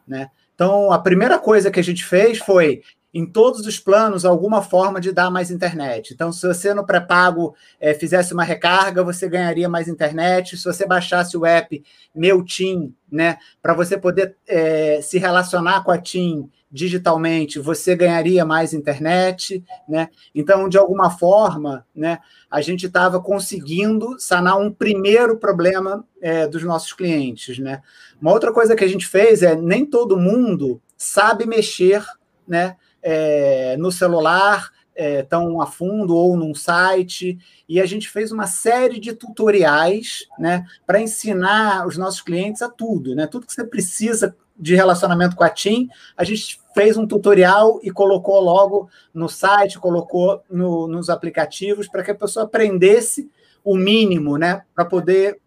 né? Então, a primeira coisa que a gente fez foi em todos os planos alguma forma de dar mais internet. Então, se você no pré-pago é, fizesse uma recarga, você ganharia mais internet. Se você baixasse o app Meu Team, né, para você poder é, se relacionar com a Team digitalmente, você ganharia mais internet, né? Então, de alguma forma, né, a gente estava conseguindo sanar um primeiro problema é, dos nossos clientes, né? Uma outra coisa que a gente fez é nem todo mundo sabe mexer, né? É, no celular é, tão a fundo ou num site, e a gente fez uma série de tutoriais né, para ensinar os nossos clientes a tudo, né? Tudo que você precisa de relacionamento com a TIM, a gente fez um tutorial e colocou logo no site, colocou no, nos aplicativos para que a pessoa aprendesse o mínimo, né? Para poder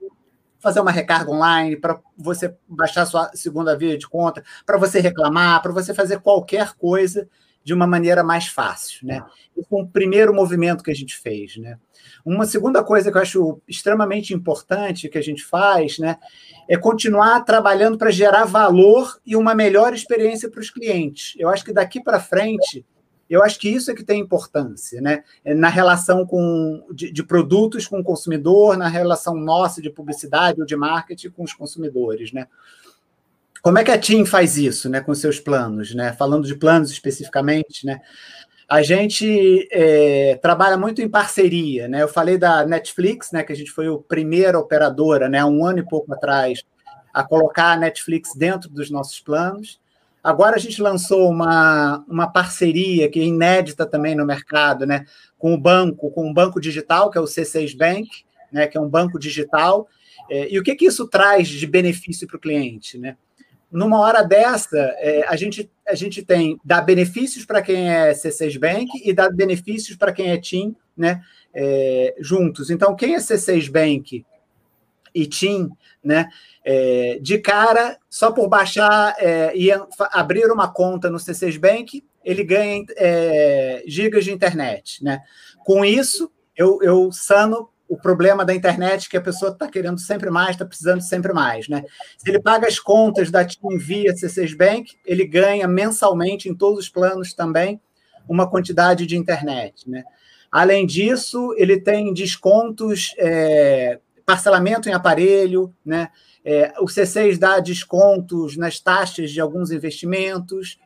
fazer uma recarga online, para você baixar sua segunda via de conta, para você reclamar, para você fazer qualquer coisa de uma maneira mais fácil, né? Esse foi um primeiro movimento que a gente fez, né? Uma segunda coisa que eu acho extremamente importante que a gente faz, né, é continuar trabalhando para gerar valor e uma melhor experiência para os clientes. Eu acho que daqui para frente, eu acho que isso é que tem importância, né? É na relação com, de, de, produtos com o consumidor, na relação nossa de publicidade ou de marketing com os consumidores, né? Como é que a TIM faz isso, né, com seus planos, né? Falando de planos especificamente, né? a gente é, trabalha muito em parceria, né? Eu falei da Netflix, né? Que a gente foi a primeira operadora, né? Um ano e pouco atrás, a colocar a Netflix dentro dos nossos planos. Agora a gente lançou uma, uma parceria que é inédita também no mercado, né? Com o banco, com um banco digital, que é o C6 Bank, né? Que é um banco digital. É, e o que, que isso traz de benefício para o cliente, né? Numa hora dessa, é, a, gente, a gente tem dá benefícios para quem é C6 Bank e dá benefícios para quem é TIM, né? É, juntos. Então, quem é C6 Bank e TIM, né? É, de cara, só por baixar é, e abrir uma conta no C6 Bank, ele ganha é, gigas de internet, né? Com isso, eu, eu sano o problema da internet que a pessoa está querendo sempre mais, está precisando sempre mais, né? Se ele paga as contas da TIM via C6 Bank, ele ganha mensalmente em todos os planos também uma quantidade de internet, né? Além disso, ele tem descontos, é, parcelamento em aparelho, né? É, o C6 dá descontos nas taxas de alguns investimentos.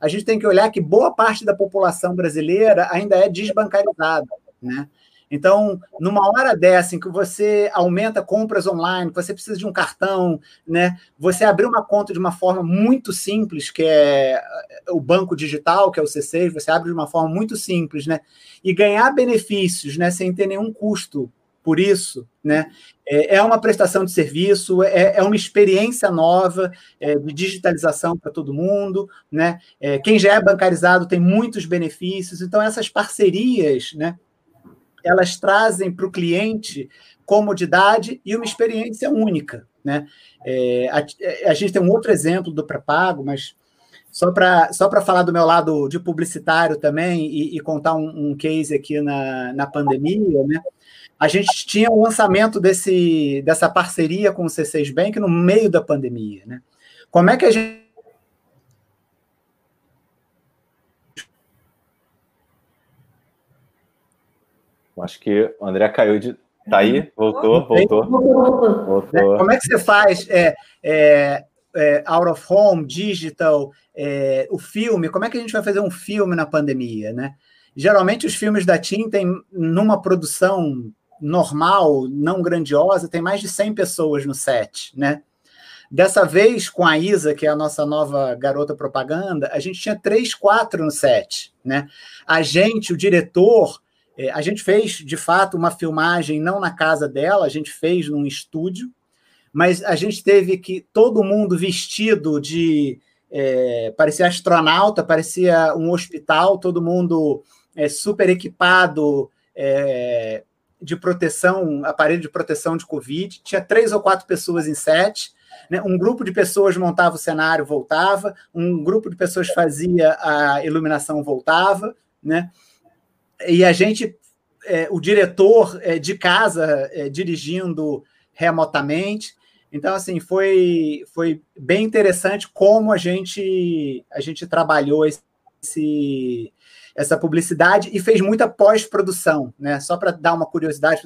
A gente tem que olhar que boa parte da população brasileira ainda é desbancarizada, né? Então, numa hora dessa em que você aumenta compras online, você precisa de um cartão, né? Você abrir uma conta de uma forma muito simples, que é eh, o banco digital, que é o C6, você abre de uma forma muito simples, né? E ganhar benefícios, né? Sem ter nenhum custo por isso, né? É, é uma prestação de serviço, é, é uma experiência nova é, de digitalização para todo mundo, né? Quem já é bancarizado tem muitos benefícios, então essas parcerias, né? Elas trazem para o cliente comodidade e uma experiência única. Né? É, a, a, gente tem um outro exemplo do pré-pago, mas só para só falar do meu lado de publicitário também e, e contar um, um, case aqui na, na pandemia, né? a gente tinha o lançamento desse, dessa parceria com o C6 Bank no meio da pandemia. Né? Como é que a gente Acho que o André caiu de. Tá aí? Voltou, voltou. voltou. Como é que você faz é, é, é, out of home, digital, é, o filme? Como é que a gente vai fazer um filme na pandemia, né? Geralmente os filmes da TIM têm, numa produção normal, não grandiosa, tem mais de 100 pessoas no set, né? Dessa vez, com a Isa, que é a nossa nova garota propaganda, a gente tinha três, quatro no set, né? A gente, o diretor, é, a gente fez, de fato, uma filmagem não na casa dela, a gente fez num estúdio, mas a gente teve que todo mundo vestido de. É, parecia astronauta, parecia um hospital, todo mundo é, super equipado é, de proteção, aparelho de proteção de Covid. Tinha três ou quatro pessoas em sete. Né? Um grupo de pessoas montava o cenário, voltava. Um grupo de pessoas fazia a iluminação, voltava. Né? E a gente, é, o diretor é, de casa é, dirigindo remotamente. Então, assim, foi, foi bem interessante como a gente, a gente trabalhou esse, essa publicidade e fez muita pós-produção, né? Só para dar uma curiosidade,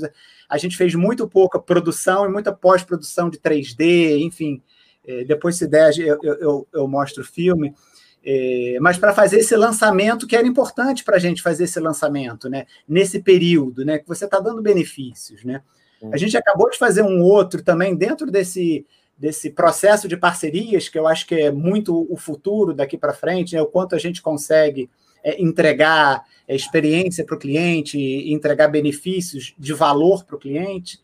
a gente fez muito pouca produção e muita pós-produção de 3D, enfim. É, depois, se der, eu, eu, eu mostro o filme. É, mas para fazer esse lançamento, que era importante para a gente fazer esse lançamento, né? Nesse período, né? Que você está dando benefícios, né? A gente acabou de fazer um outro também dentro desse, desse processo de parcerias, que eu acho que é muito o futuro daqui para frente, né? o quanto a gente consegue é, entregar é, experiência para o cliente, entregar benefícios de valor para o cliente.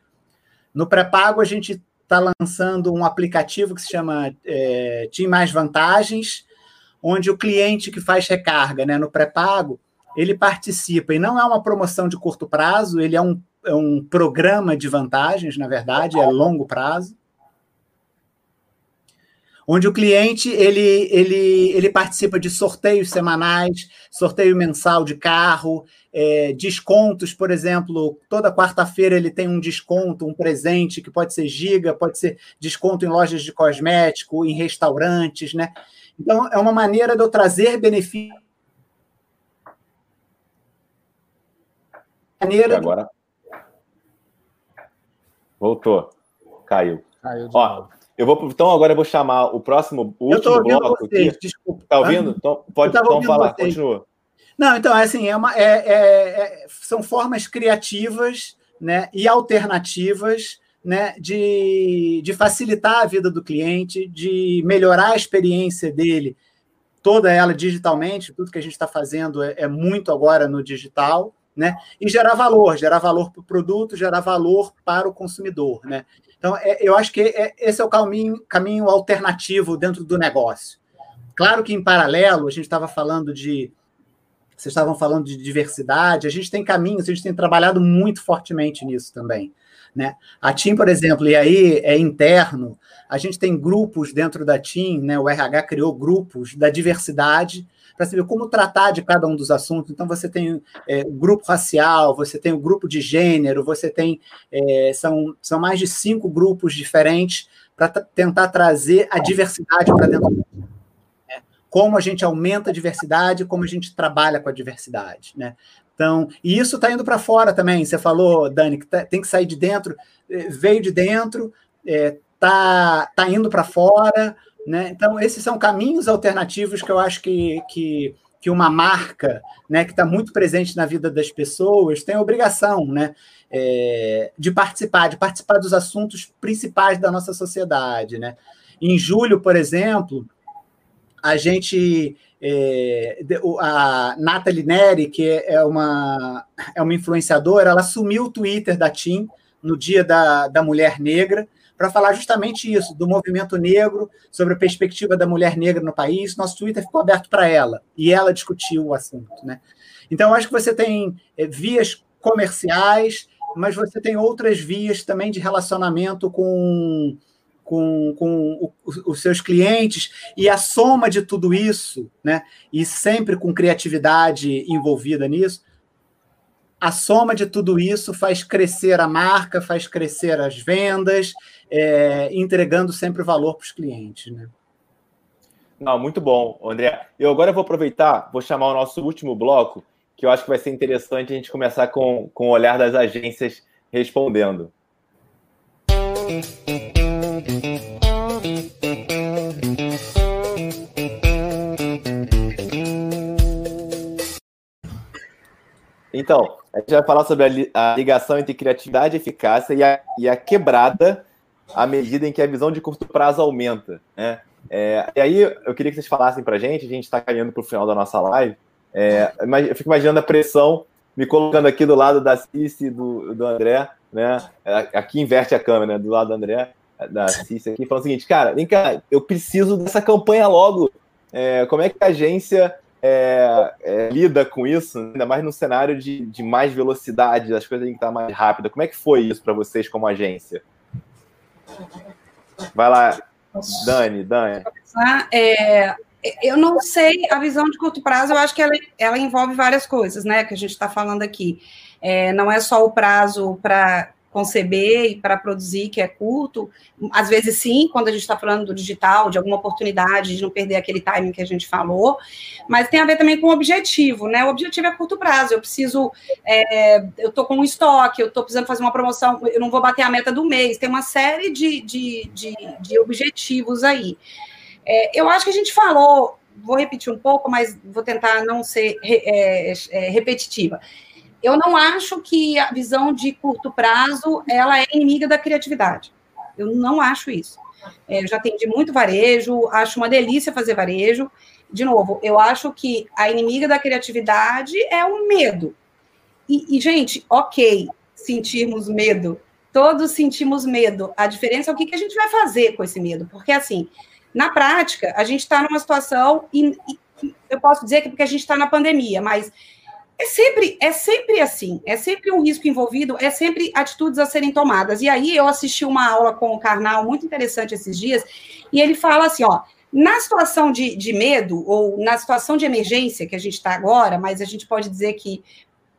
No pré-pago, a gente está lançando um aplicativo que se chama é, Team Mais Vantagens, onde o cliente que faz recarga né, no pré-pago, ele participa, e não é uma promoção de curto prazo, ele é um, é um programa de vantagens, na verdade, é longo prazo, onde o cliente ele, ele, ele participa de sorteios semanais, sorteio mensal de carro, é, descontos, por exemplo, toda quarta-feira ele tem um desconto, um presente que pode ser giga, pode ser desconto em lojas de cosmético, em restaurantes, né? Então, é uma maneira de eu trazer benefício. Maneira e agora. Voltou. Caiu. Caiu de Ó, novo. Eu vou, então agora eu vou chamar o próximo, o último bloco vocês, aqui. Desculpa. Tá ouvindo? Então, pode então falar, vocês. continua. Não, então, assim, é uma, é, é, é, são formas criativas né, e alternativas né, de, de facilitar a vida do cliente, de melhorar a experiência dele, toda ela digitalmente, tudo que a gente está fazendo é, é, muito agora no digital, né? E gerar valor, gerar valor para o produto, gerar valor para o consumidor, né? Então, é, eu acho que é, esse é o caminho, caminho alternativo dentro do negócio. Claro que, em paralelo, a gente estava falando de. Vocês estavam falando de diversidade, a gente tem caminhos, a gente tem trabalhado muito fortemente nisso também. Né? A TIM, por exemplo, e aí é interno, a gente tem grupos dentro da TIM, né? o RH criou grupos da diversidade para saber como tratar de cada um dos assuntos. Então, você tem é, o grupo racial, você tem o grupo de gênero, você tem. É, são, são mais de cinco grupos diferentes para tentar trazer a diversidade para dentro do né? como a gente aumenta a diversidade, como a gente trabalha com a diversidade. Né? Então, e isso está indo para fora também. Você falou, Dani, que tá, tem que sair de dentro, eh, veio de dentro, está tá, tá indo para fora. Né? Então, esses são caminhos alternativos que eu acho que, que, que uma marca né, que está muito presente na vida das pessoas tem a obrigação né, é, de participar, de participar dos assuntos principais da nossa sociedade. Né? Em julho, por exemplo, a gente é, a Nathalie Neri, que é uma, é uma influenciadora, ela assumiu o Twitter da TIM no Dia da, da Mulher Negra, para falar justamente isso, do movimento negro, sobre a perspectiva da mulher negra no país. Nosso Twitter ficou aberto para ela, e ela discutiu o assunto. Né? Então, acho que você tem é, vias comerciais, mas você tem outras vias também de relacionamento com com, com os seus clientes, e a soma de tudo isso, né, e sempre com criatividade envolvida nisso, a soma de tudo isso faz crescer a marca, faz crescer as vendas, é, entregando sempre valor para os clientes. Né? Não, muito bom, André. Eu agora vou aproveitar, vou chamar o nosso último bloco, que eu acho que vai ser interessante a gente começar com, com o olhar das agências respondendo. Então, a gente vai falar sobre a, ligação entre criatividade, eficácia e a, e a quebrada à medida em que a visão de curto prazo aumenta. Né? É, e aí, eu queria que vocês falassem para a gente, a gente está caminhando para o final da nossa live, é, eu fico imaginando a pressão, me colocando aqui do lado da Cici e do, do André, né? Aqui inverte a câmera, né? do lado do André, da Cici aqui, falando o seguinte, cara, vem cá, eu preciso dessa campanha logo. É, como é que a agência é, é, lida com isso, ainda mais no cenário de, de mais velocidade, as coisas têm que estar mais rápidas. Como é que foi isso para vocês como agência? Vai lá, Dani, Dani. É, eu não sei, a visão de curto prazo, eu acho que ela, ela envolve várias coisas, né, que a gente está falando aqui. É, não é só o prazo para conceber e para produzir, que é curto. Às vezes, sim, quando a gente está falando do digital, de alguma oportunidade, de não perder aquele timing que a gente falou, mas tem a ver também com o objetivo, né? O objetivo é curto prazo. Eu preciso, é, eu estou com um estoque, eu estou precisando fazer uma promoção, eu não vou bater a meta do mês. Tem uma série de, de, de, de objetivos aí. É, eu acho que a gente falou, vou repetir um pouco, mas vou tentar não ser é, é, repetitiva eu não acho que a visão de curto prazo ela é inimiga da criatividade. Eu não acho isso. É, eu já atendi muito varejo, acho uma delícia fazer varejo. De novo, eu acho que a inimiga da criatividade é o medo. E, e, gente, ok, sentirmos medo. Todos sentimos medo. A diferença é o que, que a gente vai fazer com esse medo. Porque, assim, na prática, a gente está numa situação, e, e eu posso dizer que é porque a gente está na pandemia, mas é sempre, é sempre assim, é sempre um risco envolvido, é sempre atitudes a serem tomadas. E aí eu assisti uma aula com o Karnal muito interessante esses dias, e ele fala assim: ó, na situação de, de medo, ou na situação de emergência que a gente está agora, mas a gente pode dizer que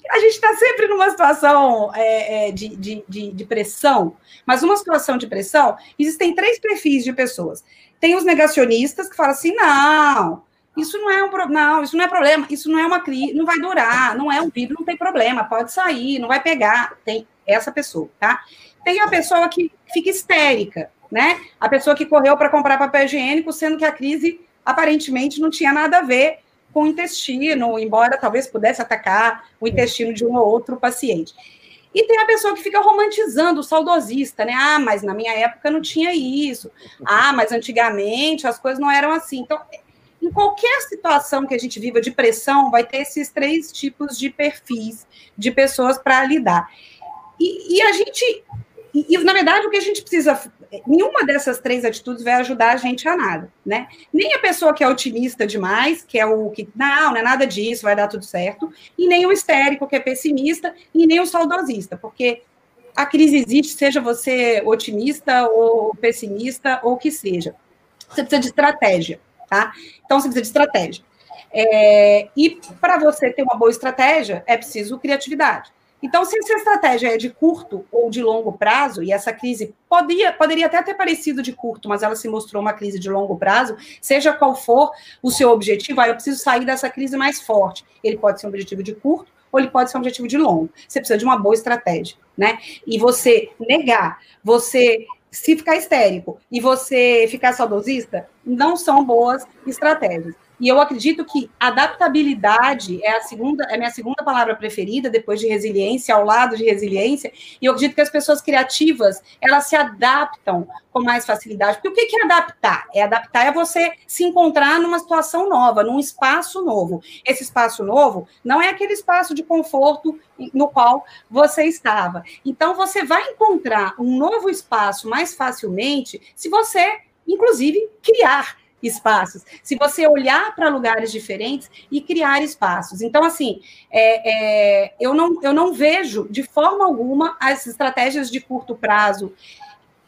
a gente está sempre numa situação é, é, de, de, de, de pressão, mas uma situação de pressão, existem três perfis de pessoas. Tem os negacionistas que falam assim: não, isso não é um não, isso não é problema, isso não é uma crise, não vai durar, não é um vírus, não tem problema, pode sair, não vai pegar. Tem essa pessoa, tá? Tem a pessoa que fica histérica, né? A pessoa que correu para comprar papel higiênico, sendo que a crise aparentemente não tinha nada a ver com o intestino, embora talvez pudesse atacar o intestino de um ou outro paciente. E tem a pessoa que fica romantizando o saudosista, né? Ah, mas na minha época não tinha isso. Ah, mas antigamente as coisas não eram assim. Então, em qualquer situação que a gente viva de pressão, vai ter esses três tipos de perfis de pessoas para lidar. E, e, a gente, e, e, na verdade, o que a gente precisa, nenhuma dessas três atitudes vai ajudar a gente a nada, né? Nem a pessoa que é otimista demais, que é o que, não, não é nada disso, vai dar tudo certo, e nem o histérico, que é pessimista, e nem o saudosista, porque a crise existe, seja você otimista ou pessimista, ou o que seja. Você precisa de estratégia. Tá? Então, você precisa de estratégia. É, e para você ter uma boa estratégia, é preciso criatividade. Então, se essa estratégia é de curto ou de longo prazo, e essa crise podia, poderia até ter parecido de curto, mas ela se mostrou uma crise de longo prazo, seja qual for o seu objetivo, eu preciso sair dessa crise mais forte. Ele pode ser um objetivo de curto, ou ele pode ser um objetivo de longo. Você precisa de uma boa estratégia, né? E você negar, você se ficar histérico e você ficar saudosista, não são boas estratégias. E eu acredito que adaptabilidade é a segunda, é a minha segunda palavra preferida, depois de resiliência, ao lado de resiliência. E eu acredito que as pessoas criativas, elas se adaptam com mais facilidade. Porque o que é adaptar? É adaptar é você se encontrar numa situação nova, num espaço novo. Esse espaço novo não é aquele espaço de conforto no qual você estava. Então, você vai encontrar um novo espaço mais facilmente se você, inclusive, criar espaços. Se você olhar para lugares diferentes e criar espaços. Então, assim, é, é, eu, não, eu não vejo de forma alguma as estratégias de curto prazo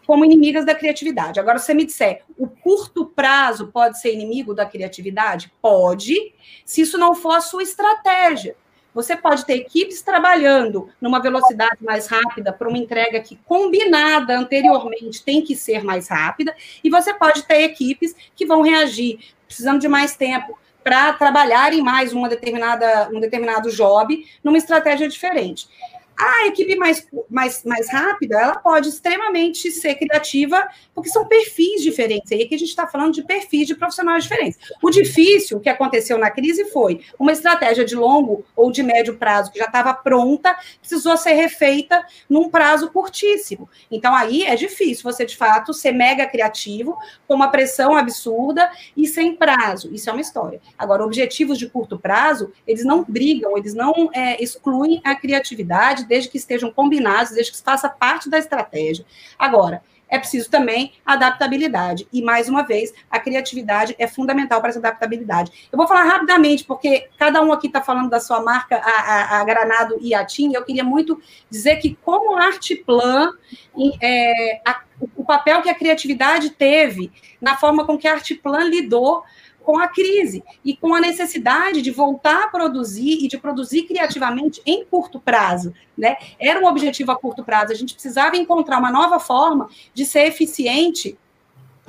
como inimigas da criatividade. Agora, você me disser, o curto prazo pode ser inimigo da criatividade? Pode, se isso não for a sua estratégia. Você pode ter equipes trabalhando numa velocidade mais rápida para uma entrega que, combinada anteriormente, tem que ser mais rápida, e você pode ter equipes que vão reagir precisando de mais tempo para trabalhar em mais uma determinada, um determinado job numa estratégia diferente. A equipe mais, mais, mais rápida, ela pode extremamente ser criativa, porque são perfis diferentes. Aí que a gente está falando de perfis de profissionais diferentes. O difícil que aconteceu na crise foi uma estratégia de longo ou de médio prazo que já estava pronta, precisou ser refeita num prazo curtíssimo. Então, aí é difícil você, de fato, ser mega criativo, com uma pressão absurda e sem prazo. Isso é uma história. Agora, objetivos de curto prazo, eles não brigam, eles não é, excluem a criatividade desde que estejam combinados, desde que faça parte da estratégia. Agora, é preciso também adaptabilidade. E, mais uma vez, a criatividade é fundamental para essa adaptabilidade. Eu vou falar rapidamente, porque cada um aqui está falando da sua marca, a, a, a, Granado e a TIM, eu queria muito dizer que, como Artplan, é, a, o papel que a criatividade teve na forma com que a Artplan lidou com a crise e com a necessidade de voltar a produzir e de produzir criativamente em curto prazo. Né? Era um objetivo a curto prazo, a gente precisava encontrar uma nova forma de ser eficiente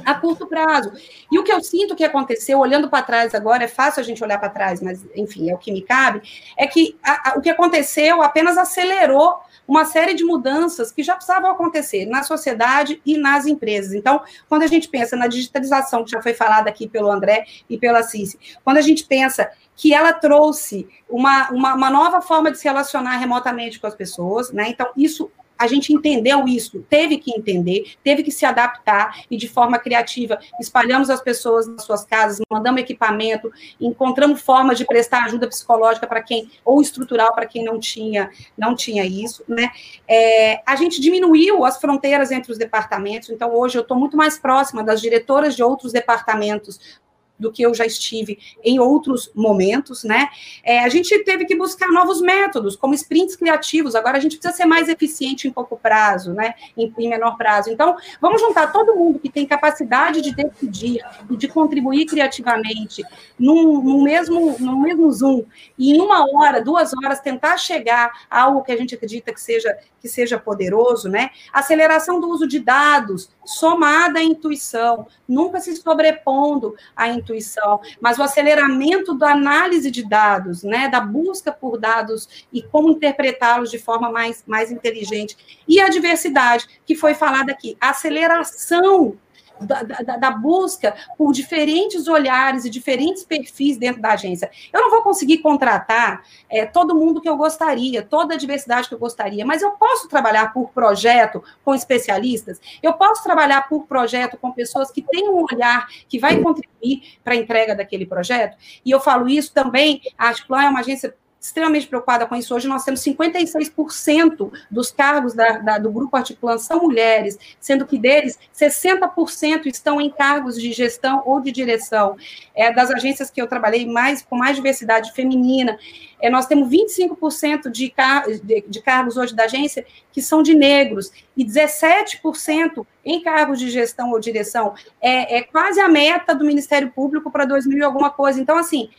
a curto prazo. E o que eu sinto que aconteceu, olhando para trás agora, é fácil a gente olhar para trás, mas, enfim, é o que me cabe, é que a, a, o que aconteceu apenas acelerou uma série de mudanças que já precisavam acontecer na sociedade e nas empresas. Então, quando a gente pensa na digitalização, que já foi falada aqui pelo André e pela Cici, quando a gente pensa que ela trouxe uma, uma, uma nova forma de se relacionar remotamente com as pessoas, né? Então, isso a gente entendeu isso, teve que entender, teve que se adaptar e de forma criativa espalhamos as pessoas nas suas casas, mandamos equipamento, encontramos formas de prestar ajuda psicológica para quem ou estrutural para quem não tinha não tinha isso, né? É, a gente diminuiu as fronteiras entre os departamentos, então hoje eu estou muito mais próxima das diretoras de outros departamentos do que eu já estive em outros momentos, né? É, a gente teve que buscar novos métodos, como sprints criativos. Agora a gente precisa ser mais eficiente em pouco prazo, né? Em, em menor prazo. Então, vamos juntar todo mundo que tem capacidade de decidir e de contribuir criativamente num, num mesmo, no mesmo Zoom, e em uma hora, duas horas, tentar chegar a algo que a gente acredita que seja, que seja poderoso, né? Aceleração do uso de dados, somada à intuição, nunca se sobrepondo à intuição, mas o aceleramento da análise de dados, né, da busca por dados e como interpretá-los de forma mais, mais inteligente. E a diversidade, que foi falada aqui, a aceleração da, da, busca por diferentes olhares e diferentes perfis dentro da agência. Eu não vou conseguir contratar é, todo mundo que eu gostaria, toda a diversidade que eu gostaria, mas eu posso trabalhar por projeto com especialistas, eu posso trabalhar por projeto com pessoas que têm um olhar que vai contribuir para a entrega daquele projeto. E eu falo isso também, a Artplan é uma agência extremamente preocupada com isso. Hoje nós temos 56% dos cargos da, da, do Grupo Articulan são mulheres, sendo que deles 60% estão em cargos de gestão ou de direção. É, das agências que eu trabalhei mais com mais diversidade feminina, é, nós temos 25% de, car de, de cargos hoje da agência que são de negros e 17% em cargos de gestão ou direção. É, é quase a meta do Ministério Público para 2000 e alguma coisa. Então, assim,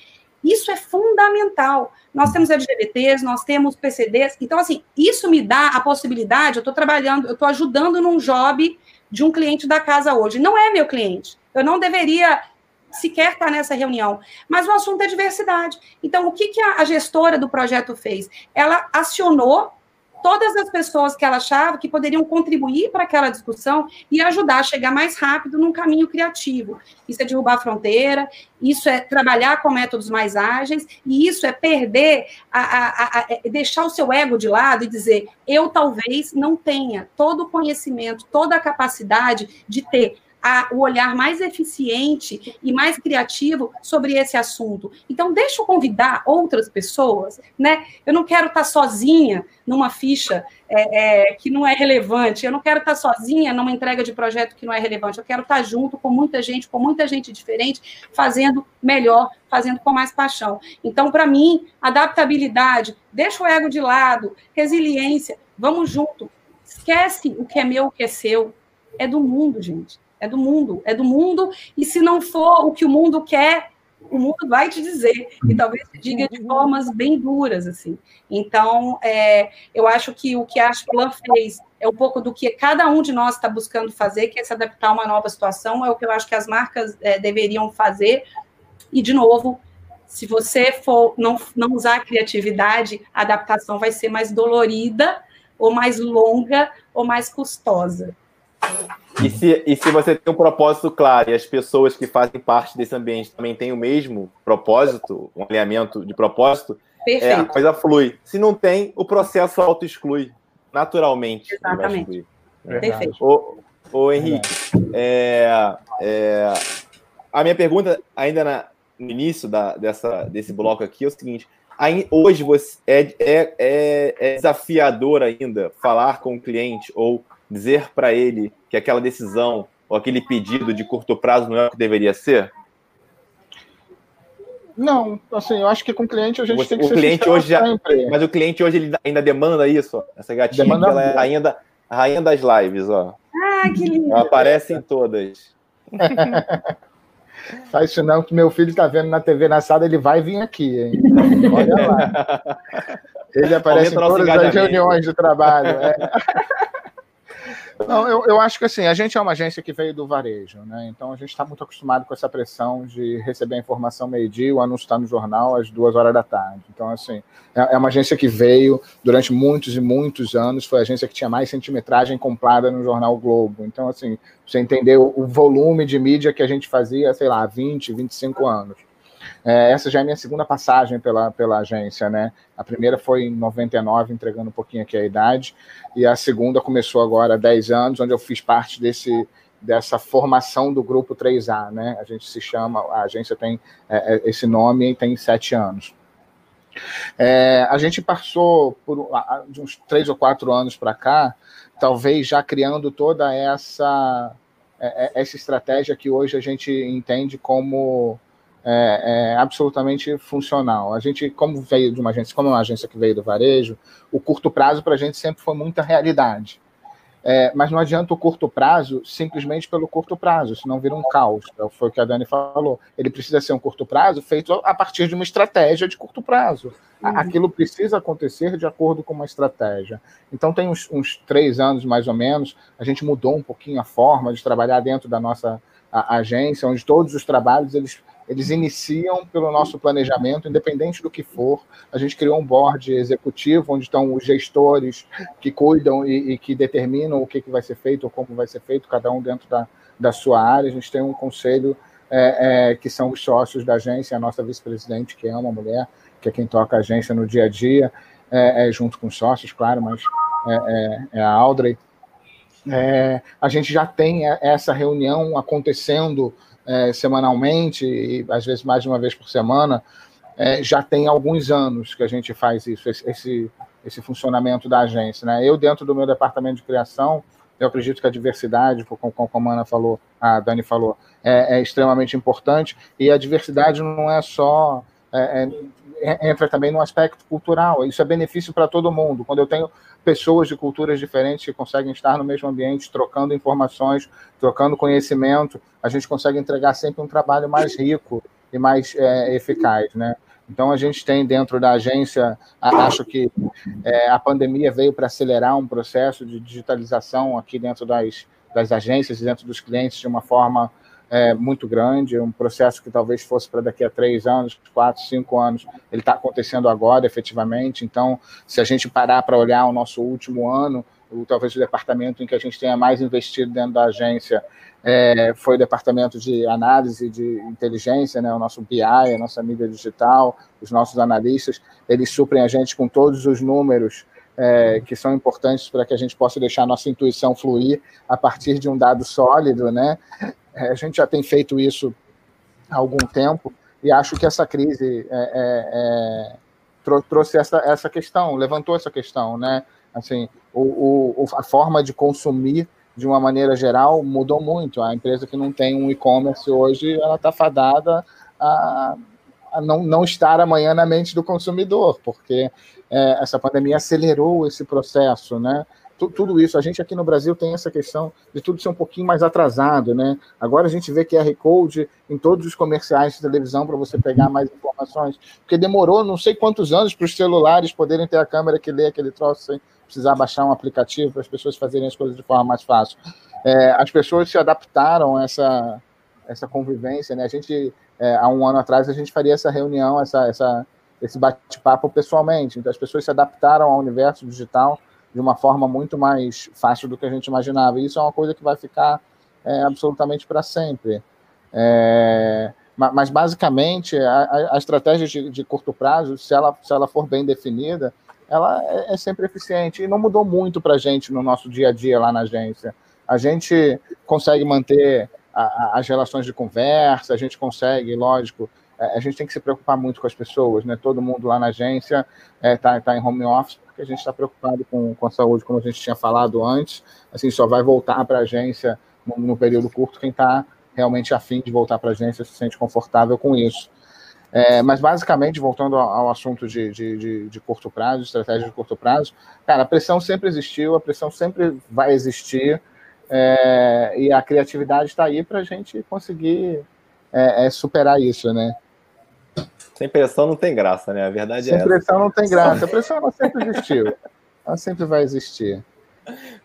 isso é fundamental. Nós temos LGBTs, nós temos PCDs. Então, assim, isso me dá a possibilidade. Eu estou trabalhando, eu estou ajudando num job de um cliente da casa hoje. Não é meu cliente. Eu não deveria sequer estar nessa reunião. Mas o assunto é diversidade. Então, o que, que a gestora do projeto fez? Ela acionou todas as pessoas que ela achava que poderiam contribuir para aquela discussão e ajudar a chegar mais rápido num caminho criativo. Isso é derrubar a fronteira, isso é trabalhar com métodos mais ágeis, e isso é perder, a, a, a, é deixar o seu ego de lado e dizer: eu talvez não tenha todo o conhecimento, toda a capacidade de ter a, o olhar mais eficiente e mais criativo sobre esse assunto. Então, deixa eu convidar outras pessoas, né? Eu não quero estar sozinha numa ficha é, é, que não é relevante, eu não quero estar sozinha numa entrega de projeto que não é relevante, eu quero estar junto com muita gente, com muita gente diferente, fazendo melhor, fazendo com mais paixão. Então, para mim, adaptabilidade, deixa o ego de lado, resiliência, vamos junto. Esquece o que é meu, o que é seu. É do mundo, gente. É do mundo, é do mundo, e se não for o que o mundo quer, o mundo vai te dizer, e talvez te diga de formas bem duras, assim. Então, é, eu acho que o que a Plan fez é um pouco do que cada um de nós está buscando fazer, que é se adaptar a uma nova situação, é o que eu acho que as marcas é, deveriam fazer, e, de novo, se você for não, não usar a criatividade, a adaptação vai ser mais dolorida, ou mais longa, ou mais custosa. E se, e se você tem um propósito claro e as pessoas que fazem parte desse ambiente também têm o mesmo propósito, um alinhamento de propósito, é, a coisa flui. Se não tem, o processo auto-exclui, naturalmente. Exatamente. Perfeito. Ô, ô Henrique, é, é, a minha pergunta, ainda na, no início da, dessa, desse bloco aqui, é o seguinte: hoje você é, é, é, é desafiador ainda falar com o cliente ou dizer para ele que aquela decisão ou aquele pedido de curto prazo não é o que deveria ser? Não, assim, eu acho que com o cliente a gente Você, tem que o ser cliente hoje já, Mas o cliente hoje ele ainda demanda isso, essa gatinha demanda ela é a rainha, da, a rainha das lives, ó. Ah, que lindo! Ela aparece em todas. (laughs) Faz isso não, que meu filho está vendo na TV na sala, ele vai vir aqui, hein? Olha lá. (laughs) Ele aparece Aumenta em todas as reuniões de trabalho. É. (laughs) Não, eu, eu acho que assim, a gente é uma agência que veio do varejo, né? Então a gente está muito acostumado com essa pressão de receber a informação meio-dia, o anúncio está no jornal às duas horas da tarde. Então, assim, é, é uma agência que veio durante muitos e muitos anos, foi a agência que tinha mais centimetragem comprada no jornal Globo. Então, assim, você entendeu o volume de mídia que a gente fazia, sei lá, 20, 25 anos. É, essa já é a minha segunda passagem pela, pela agência, né? A primeira foi em 99, entregando um pouquinho aqui a idade, e a segunda começou agora há 10 anos, onde eu fiz parte desse, dessa formação do grupo 3A, né? A gente se chama, a agência tem é, é esse nome e tem sete anos. É, a gente passou por de uns três ou quatro anos para cá, talvez já criando toda essa é, é, essa estratégia que hoje a gente entende como é, é, absolutamente funcional. A gente, como veio de uma agência, como é uma agência que veio do varejo, o curto prazo para a gente sempre foi muita realidade. É, mas não adianta o curto prazo simplesmente pelo curto prazo, senão vira um caos. É, foi o que a Dani falou. Ele precisa ser um curto prazo feito a partir de uma estratégia de curto prazo. Uhum. Aquilo precisa acontecer de acordo com uma estratégia. Então, tem uns, uns, três anos mais ou menos, a gente mudou um pouquinho a forma de trabalhar dentro da nossa a, agência, onde todos os trabalhos eles eles iniciam pelo nosso planejamento, independente do que for. A gente criou um board executivo, onde estão os gestores que cuidam e, e que determinam o que, que vai ser feito ou como vai ser feito, cada um dentro da, da sua área. A gente tem um conselho é, é, que são os sócios da agência, a nossa vice-presidente, que é uma mulher, que é quem toca a agência no dia a dia, é, é junto com os sócios, claro, mas é, é, é a Audrey. É, a gente já tem essa reunião acontecendo é, semanalmente, e às vezes mais de uma vez por semana, é, já tem alguns anos que a gente faz isso, esse, esse funcionamento da agência. Né? Eu, dentro do meu departamento de criação, eu acredito que a diversidade, como, como a Ana falou, a Dani falou, é, é extremamente importante, e a diversidade não é só é, é, entra também no aspecto cultural. Isso é benefício para todo mundo. Quando eu tenho pessoas de culturas diferentes que conseguem estar no mesmo ambiente, trocando informações, trocando conhecimento, a gente consegue entregar sempre um trabalho mais rico e mais é, eficaz, né? Então a gente tem dentro da agência, acho que é, a pandemia veio para acelerar um processo de digitalização aqui dentro das, das agências e dentro dos clientes de uma forma é, muito grande, um processo que talvez fosse para daqui a três anos, quatro, cinco anos, ele está acontecendo agora, efetivamente. Então, se a gente parar para olhar o nosso último ano, o, talvez o departamento em que a gente tenha mais investido dentro da agência é, foi o departamento de análise de inteligência, né, o nosso BI, a nossa mídia digital, os nossos analistas, eles suprem a gente com todos os números é, que são importantes para que a gente possa deixar a nossa intuição fluir a partir de um dado sólido, né? É, a gente já tem feito isso há algum tempo e acho que essa crise é, é, é trouxe essa, essa questão, levantou essa questão, né? Assim, o, o, a forma de consumir de uma maneira geral mudou muito. A empresa que não tem um e-commerce hoje, ela está fadada a, a, não, não estar amanhã na mente do consumidor, porque é, essa pandemia acelerou esse processo, né? Tudo isso. A gente aqui no Brasil tem essa questão de tudo ser um pouquinho mais atrasado, né? Agora a gente vê QR Code em todos os comerciais de televisão para você pegar mais informações, porque demorou não sei quantos anos para os celulares poderem ter a câmera que lê aquele troço sem precisar baixar um aplicativo para as pessoas fazerem as coisas de forma mais fácil. É, as pessoas se adaptaram a essa, essa convivência, né? A gente, é, há um ano atrás, a gente faria essa reunião, essa, essa, esse bate-papo pessoalmente. Então, as pessoas se adaptaram ao universo digital de uma forma muito mais fácil do que a gente imaginava. E isso é uma coisa que vai ficar é, absolutamente para sempre. É, mas, basicamente, a, a estratégia de, de, curto prazo, se ela, se ela for bem definida, ela é, é sempre eficiente. E não mudou muito para a gente no nosso dia a dia lá na agência. A gente consegue manter a, a, as relações de conversa, a gente consegue, lógico, é, a gente tem que se preocupar muito com as pessoas, né? Todo mundo lá na agência está é, tá, tá em home office porque a gente está preocupado com, com a saúde, como a gente tinha falado antes. Assim, só vai voltar para a agência no, no, período curto quem está realmente afim de voltar para a agência se sente confortável com isso. É, mas basicamente, voltando ao, ao assunto de, de, de, de, curto prazo, estratégia de curto prazo, cara, a pressão sempre existiu, a pressão sempre vai existir, é, e a criatividade está aí para a gente conseguir é, é, superar isso, né? Sem pressão não tem graça, né? A verdade Sem é essa. Sem pressão não tem graça. A pressão ela sempre existiu. Ela sempre vai existir.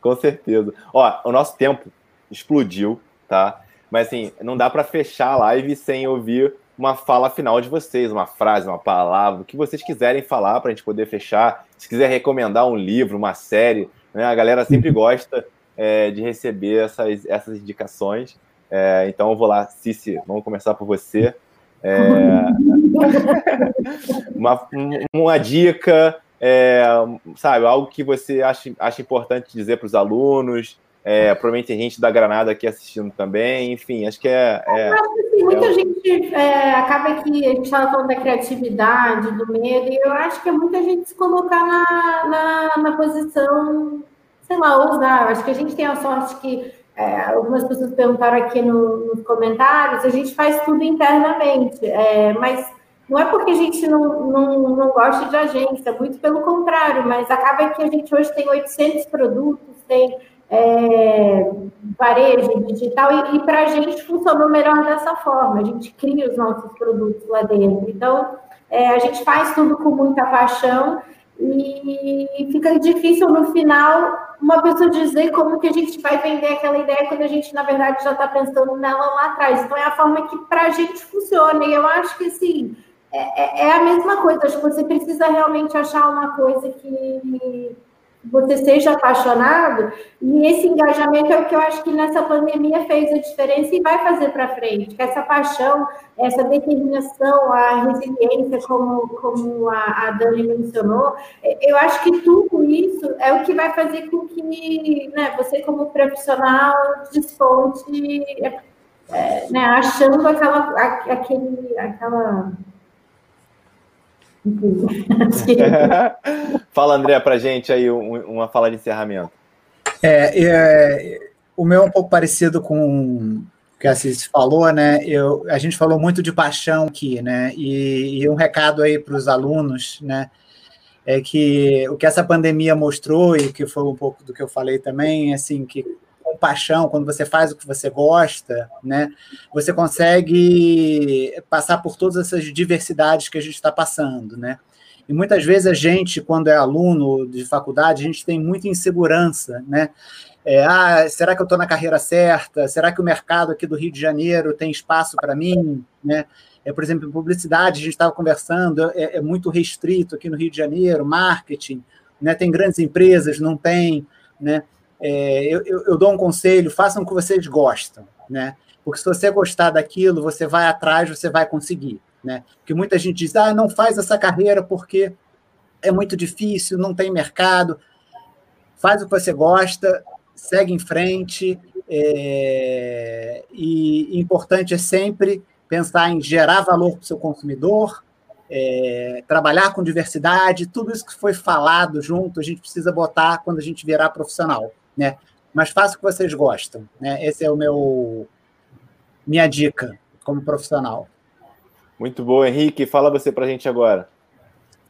Com certeza. Ó, o nosso tempo explodiu, tá? Mas assim, não dá para fechar a live sem ouvir uma fala final de vocês, uma frase, uma palavra, o que vocês quiserem falar para a gente poder fechar. Se quiser recomendar um livro, uma série, né? A galera sempre gosta é, de receber essas, essas indicações. É, então eu vou lá, Cici, vamos começar por você. É, (laughs) uma, uma dica, é, sabe, algo que você acha, acha importante dizer para os alunos. É, provavelmente tem gente da Granada aqui assistindo também, enfim, acho que é. é acho que muita é gente é, acaba que a gente estava falando da criatividade, do medo, e eu acho que é muita gente se colocar na, na, na posição, sei lá, ousar. Eu acho que a gente tem a sorte que é, algumas pessoas perguntaram aqui no, nos comentários, a gente faz tudo internamente, é, mas não é porque a gente não, não, não gosta de agência, muito pelo contrário, mas acaba que a gente hoje tem 800 produtos, tem é, varejo digital, e, e para a gente funcionou melhor dessa forma, a gente cria os nossos produtos lá dentro. Então, é, a gente faz tudo com muita paixão, E fica difícil no final uma pessoa dizer como que a gente vai vender aquela ideia quando a gente, na verdade, já está pensando nela lá atrás. Então, é a forma que para a gente funciona. E eu acho que, assim, é, é, é, a mesma coisa. Acho que você precisa realmente achar uma coisa que você seja apaixonado, e esse engajamento é o que eu acho que nessa pandemia fez a diferença e vai fazer para frente. Essa paixão, essa determinação, a resiliência, como, como a, a Dani mencionou, é, eu acho que tudo isso é o que vai fazer com que né, você, como profissional, desponte, é, né, achando aquela, aquele, aquela (laughs) fala, André, para gente aí uma fala de encerramento. É, é, o meu é um pouco parecido com o que a Cis falou, né? Eu, a gente falou muito de paixão aqui, né? E, e um recado aí para os alunos, né? É que o que essa pandemia mostrou, e que foi um pouco do que eu falei também, assim, que paixão, quando você faz o que você gosta, né, você consegue passar por todas essas diversidades que a gente está passando, né? E muitas vezes a gente, quando é aluno de faculdade, a gente tem muita insegurança, né? É, ah, será que eu estou na carreira certa? Será que o mercado aqui do Rio de Janeiro tem espaço para mim? Né? É, por exemplo, em publicidade, a gente estava conversando, é, é, muito restrito aqui no Rio de Janeiro, marketing, né? tem grandes empresas, não tem. Né? É, eu, eu, dou um conselho: façam o que vocês gostam, né? Porque se você gostar daquilo, você vai atrás, você vai conseguir, né? Porque muita gente diz: ah, não faz essa carreira porque é muito difícil, não tem mercado. Faz o que você gosta, segue em frente. É, e importante é sempre pensar em gerar valor para o seu consumidor, é, trabalhar com diversidade, tudo isso que foi falado junto, a gente precisa botar quando a gente virar profissional né? Mas faça o que vocês gostam, né? Esse é o meu minha dica como profissional. Muito bom, Henrique. Fala você para a gente agora.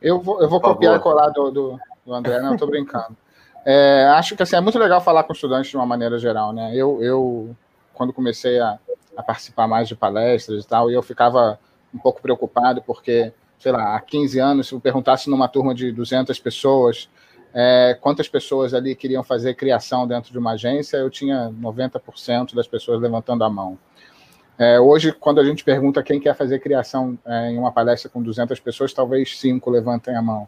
Eu vou, eu vou copiar e colar do, do, do André, não, estou brincando. É, acho que assim, é muito legal falar com estudantes de uma maneira geral, né? Eu, eu quando comecei a, a participar mais de palestras e tal, eu ficava um pouco preocupado porque, sei lá, há 15 anos, se eu perguntasse numa turma de 200 pessoas, é, quantas pessoas ali queriam fazer criação dentro de uma agência, eu tinha 90% das pessoas levantando a mão. É, hoje, quando a gente pergunta quem quer fazer criação é, em uma palestra com 200 pessoas, talvez cinco levantem a mão.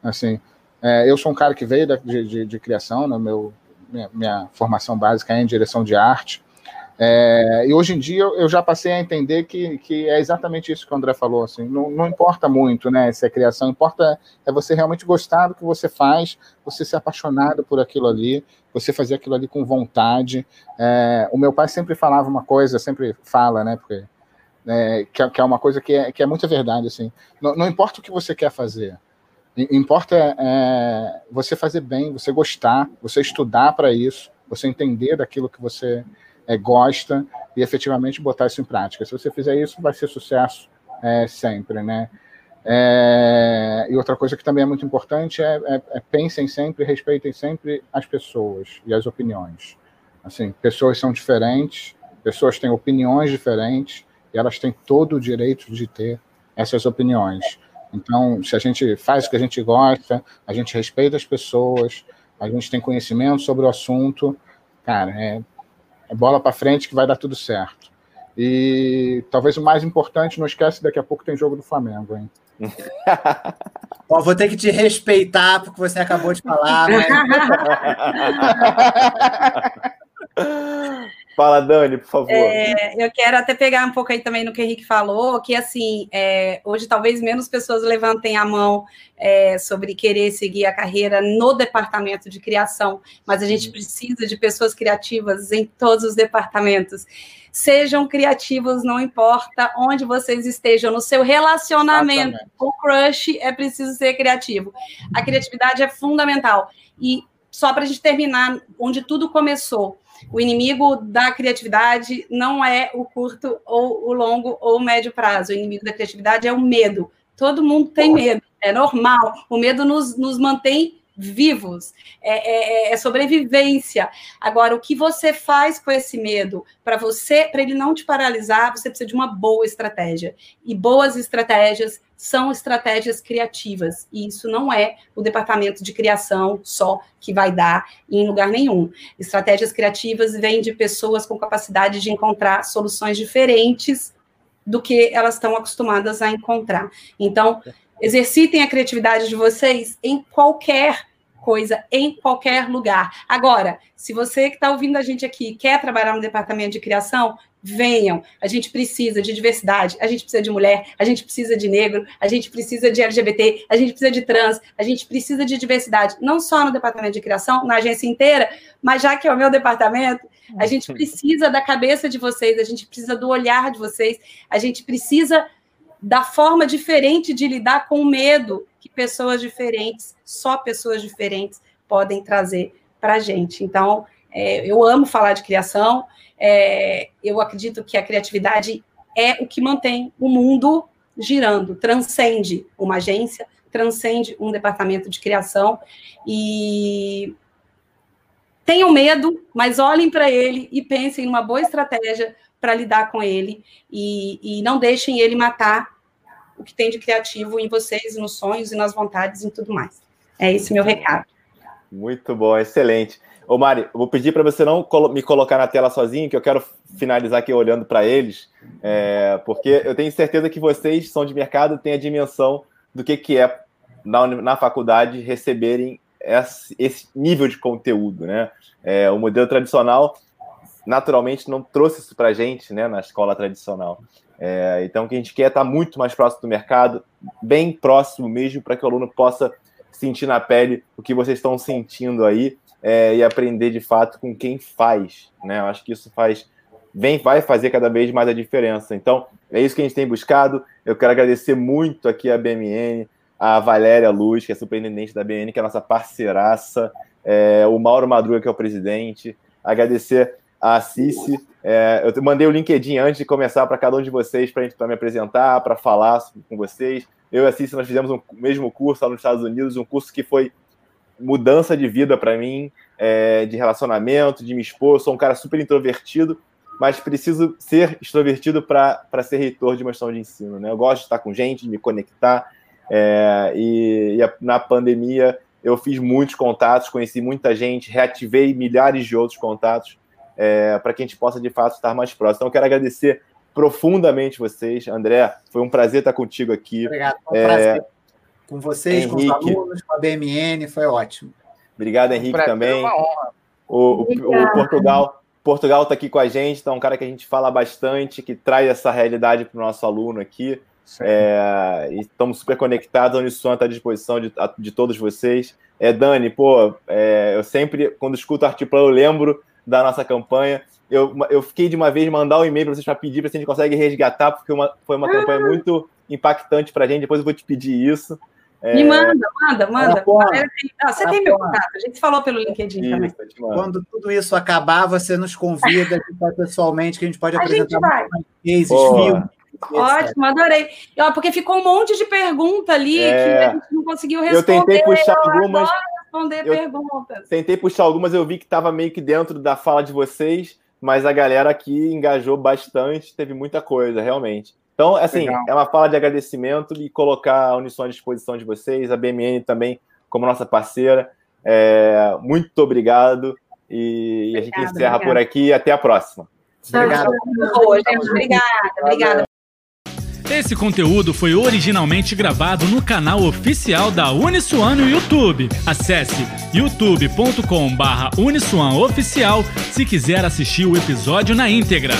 Assim, é, eu sou um cara que veio de, de, de, criação, no meu, minha, minha, formação básica é em direção de arte, é, e hoje em dia eu já passei a entender que, que é exatamente isso que o André falou. Assim, não, não importa muito né, se é criação, importa é você realmente gostar do que você faz, você ser apaixonado por aquilo ali, você fazer aquilo ali com vontade. É, o meu pai sempre falava uma coisa, sempre fala, né? Porque, é, que, é, que, é uma coisa que é, que é muita verdade. Assim, não, não importa o que você quer fazer, importa é, você fazer bem, você gostar, você estudar para isso, você entender daquilo que você é, gosta e efetivamente botar isso em prática. Se você fizer isso, vai ser sucesso é, sempre, né? É, e outra coisa que também é muito importante é, é, é, pensem sempre, respeitem sempre as pessoas e as opiniões. Assim, pessoas são diferentes, pessoas têm opiniões diferentes e elas têm todo o direito de ter essas opiniões. Então, se a gente faz o que a gente gosta, a gente respeita as pessoas, a gente tem conhecimento sobre o assunto, cara, é, bola para frente que vai dar tudo certo. E talvez o mais importante, não esquece, daqui a pouco tem jogo do Flamengo, hein? (laughs) Ó, vou ter que te respeitar porque você acabou de falar. Mas... (laughs) Fala, Dani, por favor. É, eu quero até pegar um pouco aí também no que o Henrique falou, que assim, é, hoje talvez menos pessoas levantem a mão é, sobre querer seguir a carreira no departamento de criação, mas a gente precisa de pessoas criativas em todos os departamentos. Sejam criativos, não importa onde vocês estejam, no seu relacionamento com o crush, é preciso ser criativo. A criatividade é fundamental. E só para a gente terminar, onde tudo começou o inimigo da criatividade não é o curto ou o longo ou o médio prazo. O inimigo da criatividade é o medo. Todo mundo tem medo, é normal. O medo nos, nos mantém vivos, é, é, é, sobrevivência. Agora, o que você faz com esse medo? Para você, para ele não te paralisar, você precisa de uma boa estratégia. E boas estratégias são estratégias criativas. E isso não é o departamento de criação só que vai dar em lugar nenhum. Estratégias criativas vêm de pessoas com capacidade de encontrar soluções diferentes do que elas estão acostumadas a encontrar. Então, Exercitem a criatividade de vocês em qualquer coisa, em qualquer lugar. Agora, se você que está ouvindo a gente aqui quer trabalhar no departamento de criação, venham. A gente precisa de diversidade, a gente precisa de mulher, a gente precisa de negro, a gente precisa de LGBT, a gente precisa de trans, a gente precisa de diversidade, não só no departamento de criação, na agência inteira, mas já que é o meu departamento, a gente (laughs) precisa da cabeça de vocês, a gente precisa do olhar de vocês, a gente precisa da forma diferente de lidar com o medo que pessoas diferentes, só pessoas diferentes, podem trazer para a gente. Então, é, eu amo falar de criação, é, eu acredito que a criatividade é o que mantém o mundo girando, transcende uma agência, transcende um departamento de criação e tenham medo, mas olhem para ele e pensem numa boa estratégia para lidar com ele e, e não deixem ele matar o que tem de criativo em vocês, nos sonhos e nas vontades e tudo mais. É esse meu recado. Muito bom, excelente. Ô Mari, vou pedir para você não me colocar na tela sozinho, que eu quero finalizar aqui olhando para eles, é, porque eu tenho certeza que vocês são de mercado, têm a dimensão do que, que é na, na faculdade receberem esse, esse nível de conteúdo, né? É, o modelo tradicional naturalmente não trouxe isso para gente, né, na escola tradicional. É, então, o que a gente quer é estar muito mais próximo do mercado, bem próximo mesmo, para que o aluno possa sentir na pele o que vocês estão sentindo aí é, e aprender de fato com quem faz. Né? Eu acho que isso faz, vem, vai fazer cada vez mais a diferença. Então, é isso que a gente tem buscado. Eu quero agradecer muito aqui a BMN, a Valéria Luz, que é superintendente da BMN, que é a nossa parceiraça, é, o Mauro Madruga, que é o presidente, agradecer a Cici. É, eu mandei o LinkedIn antes de começar para cada um de vocês para me apresentar, para falar com vocês. Eu e a Cici nós fizemos um mesmo curso lá nos Estados Unidos, um curso que foi mudança de vida para mim, é, de relacionamento, de me expor. Eu sou um cara super introvertido, mas preciso ser extrovertido para ser reitor de uma gestão de ensino. Né? Eu gosto de estar com gente, de me conectar. É, e, e na pandemia eu fiz muitos contatos, conheci muita gente, reativei milhares de outros contatos é, para que a gente possa, de fato, estar mais próximo. Então, eu quero agradecer profundamente vocês. André, foi um prazer estar contigo aqui. Obrigado, foi um é, prazer. Com vocês, Henrique. com os alunos, com a BMN, foi ótimo. Obrigado, Henrique, prazer, também. O, o, o, Portugal Portugal está aqui com a gente, então é um cara que a gente fala bastante, que traz essa realidade para o nosso aluno aqui. É, e estamos super conectados, a Uniswan está à disposição de, de todos vocês. É, Dani, pô, é, eu sempre, quando escuto Artiplano, eu lembro da nossa campanha. Eu, eu fiquei de uma vez mandar um e-mail para vocês para pedir para se a gente consegue resgatar, porque uma, foi uma ah. campanha muito impactante para a gente. Depois eu vou te pedir isso. É... Me manda, manda, manda. Ah, você tem meu contato, a gente falou pelo LinkedIn isso, também. Quando tudo isso acabar, você nos convida pessoalmente, que a gente pode a apresentar mais cases, filmes. Ótimo, adorei. Porque ficou um monte de pergunta ali é... que a gente não conseguiu responder. Eu tentei puxar algumas. Adoro responder eu perguntas. Tentei puxar algumas, eu vi que estava meio que dentro da fala de vocês, mas a galera aqui engajou bastante, teve muita coisa, realmente. Então, assim, Legal. é uma fala de agradecimento e colocar a Unisson à disposição de vocês, a BMN também como nossa parceira. É, muito obrigado e, obrigada, a gente encerra obrigada. por aqui. Até a próxima. Obrigado. Obrigada, obrigada. Esse conteúdo foi originalmente gravado no canal oficial da Uniswan no YouTube. Acesse youtube.com/uniswanoficial se quiser assistir o episódio na íntegra.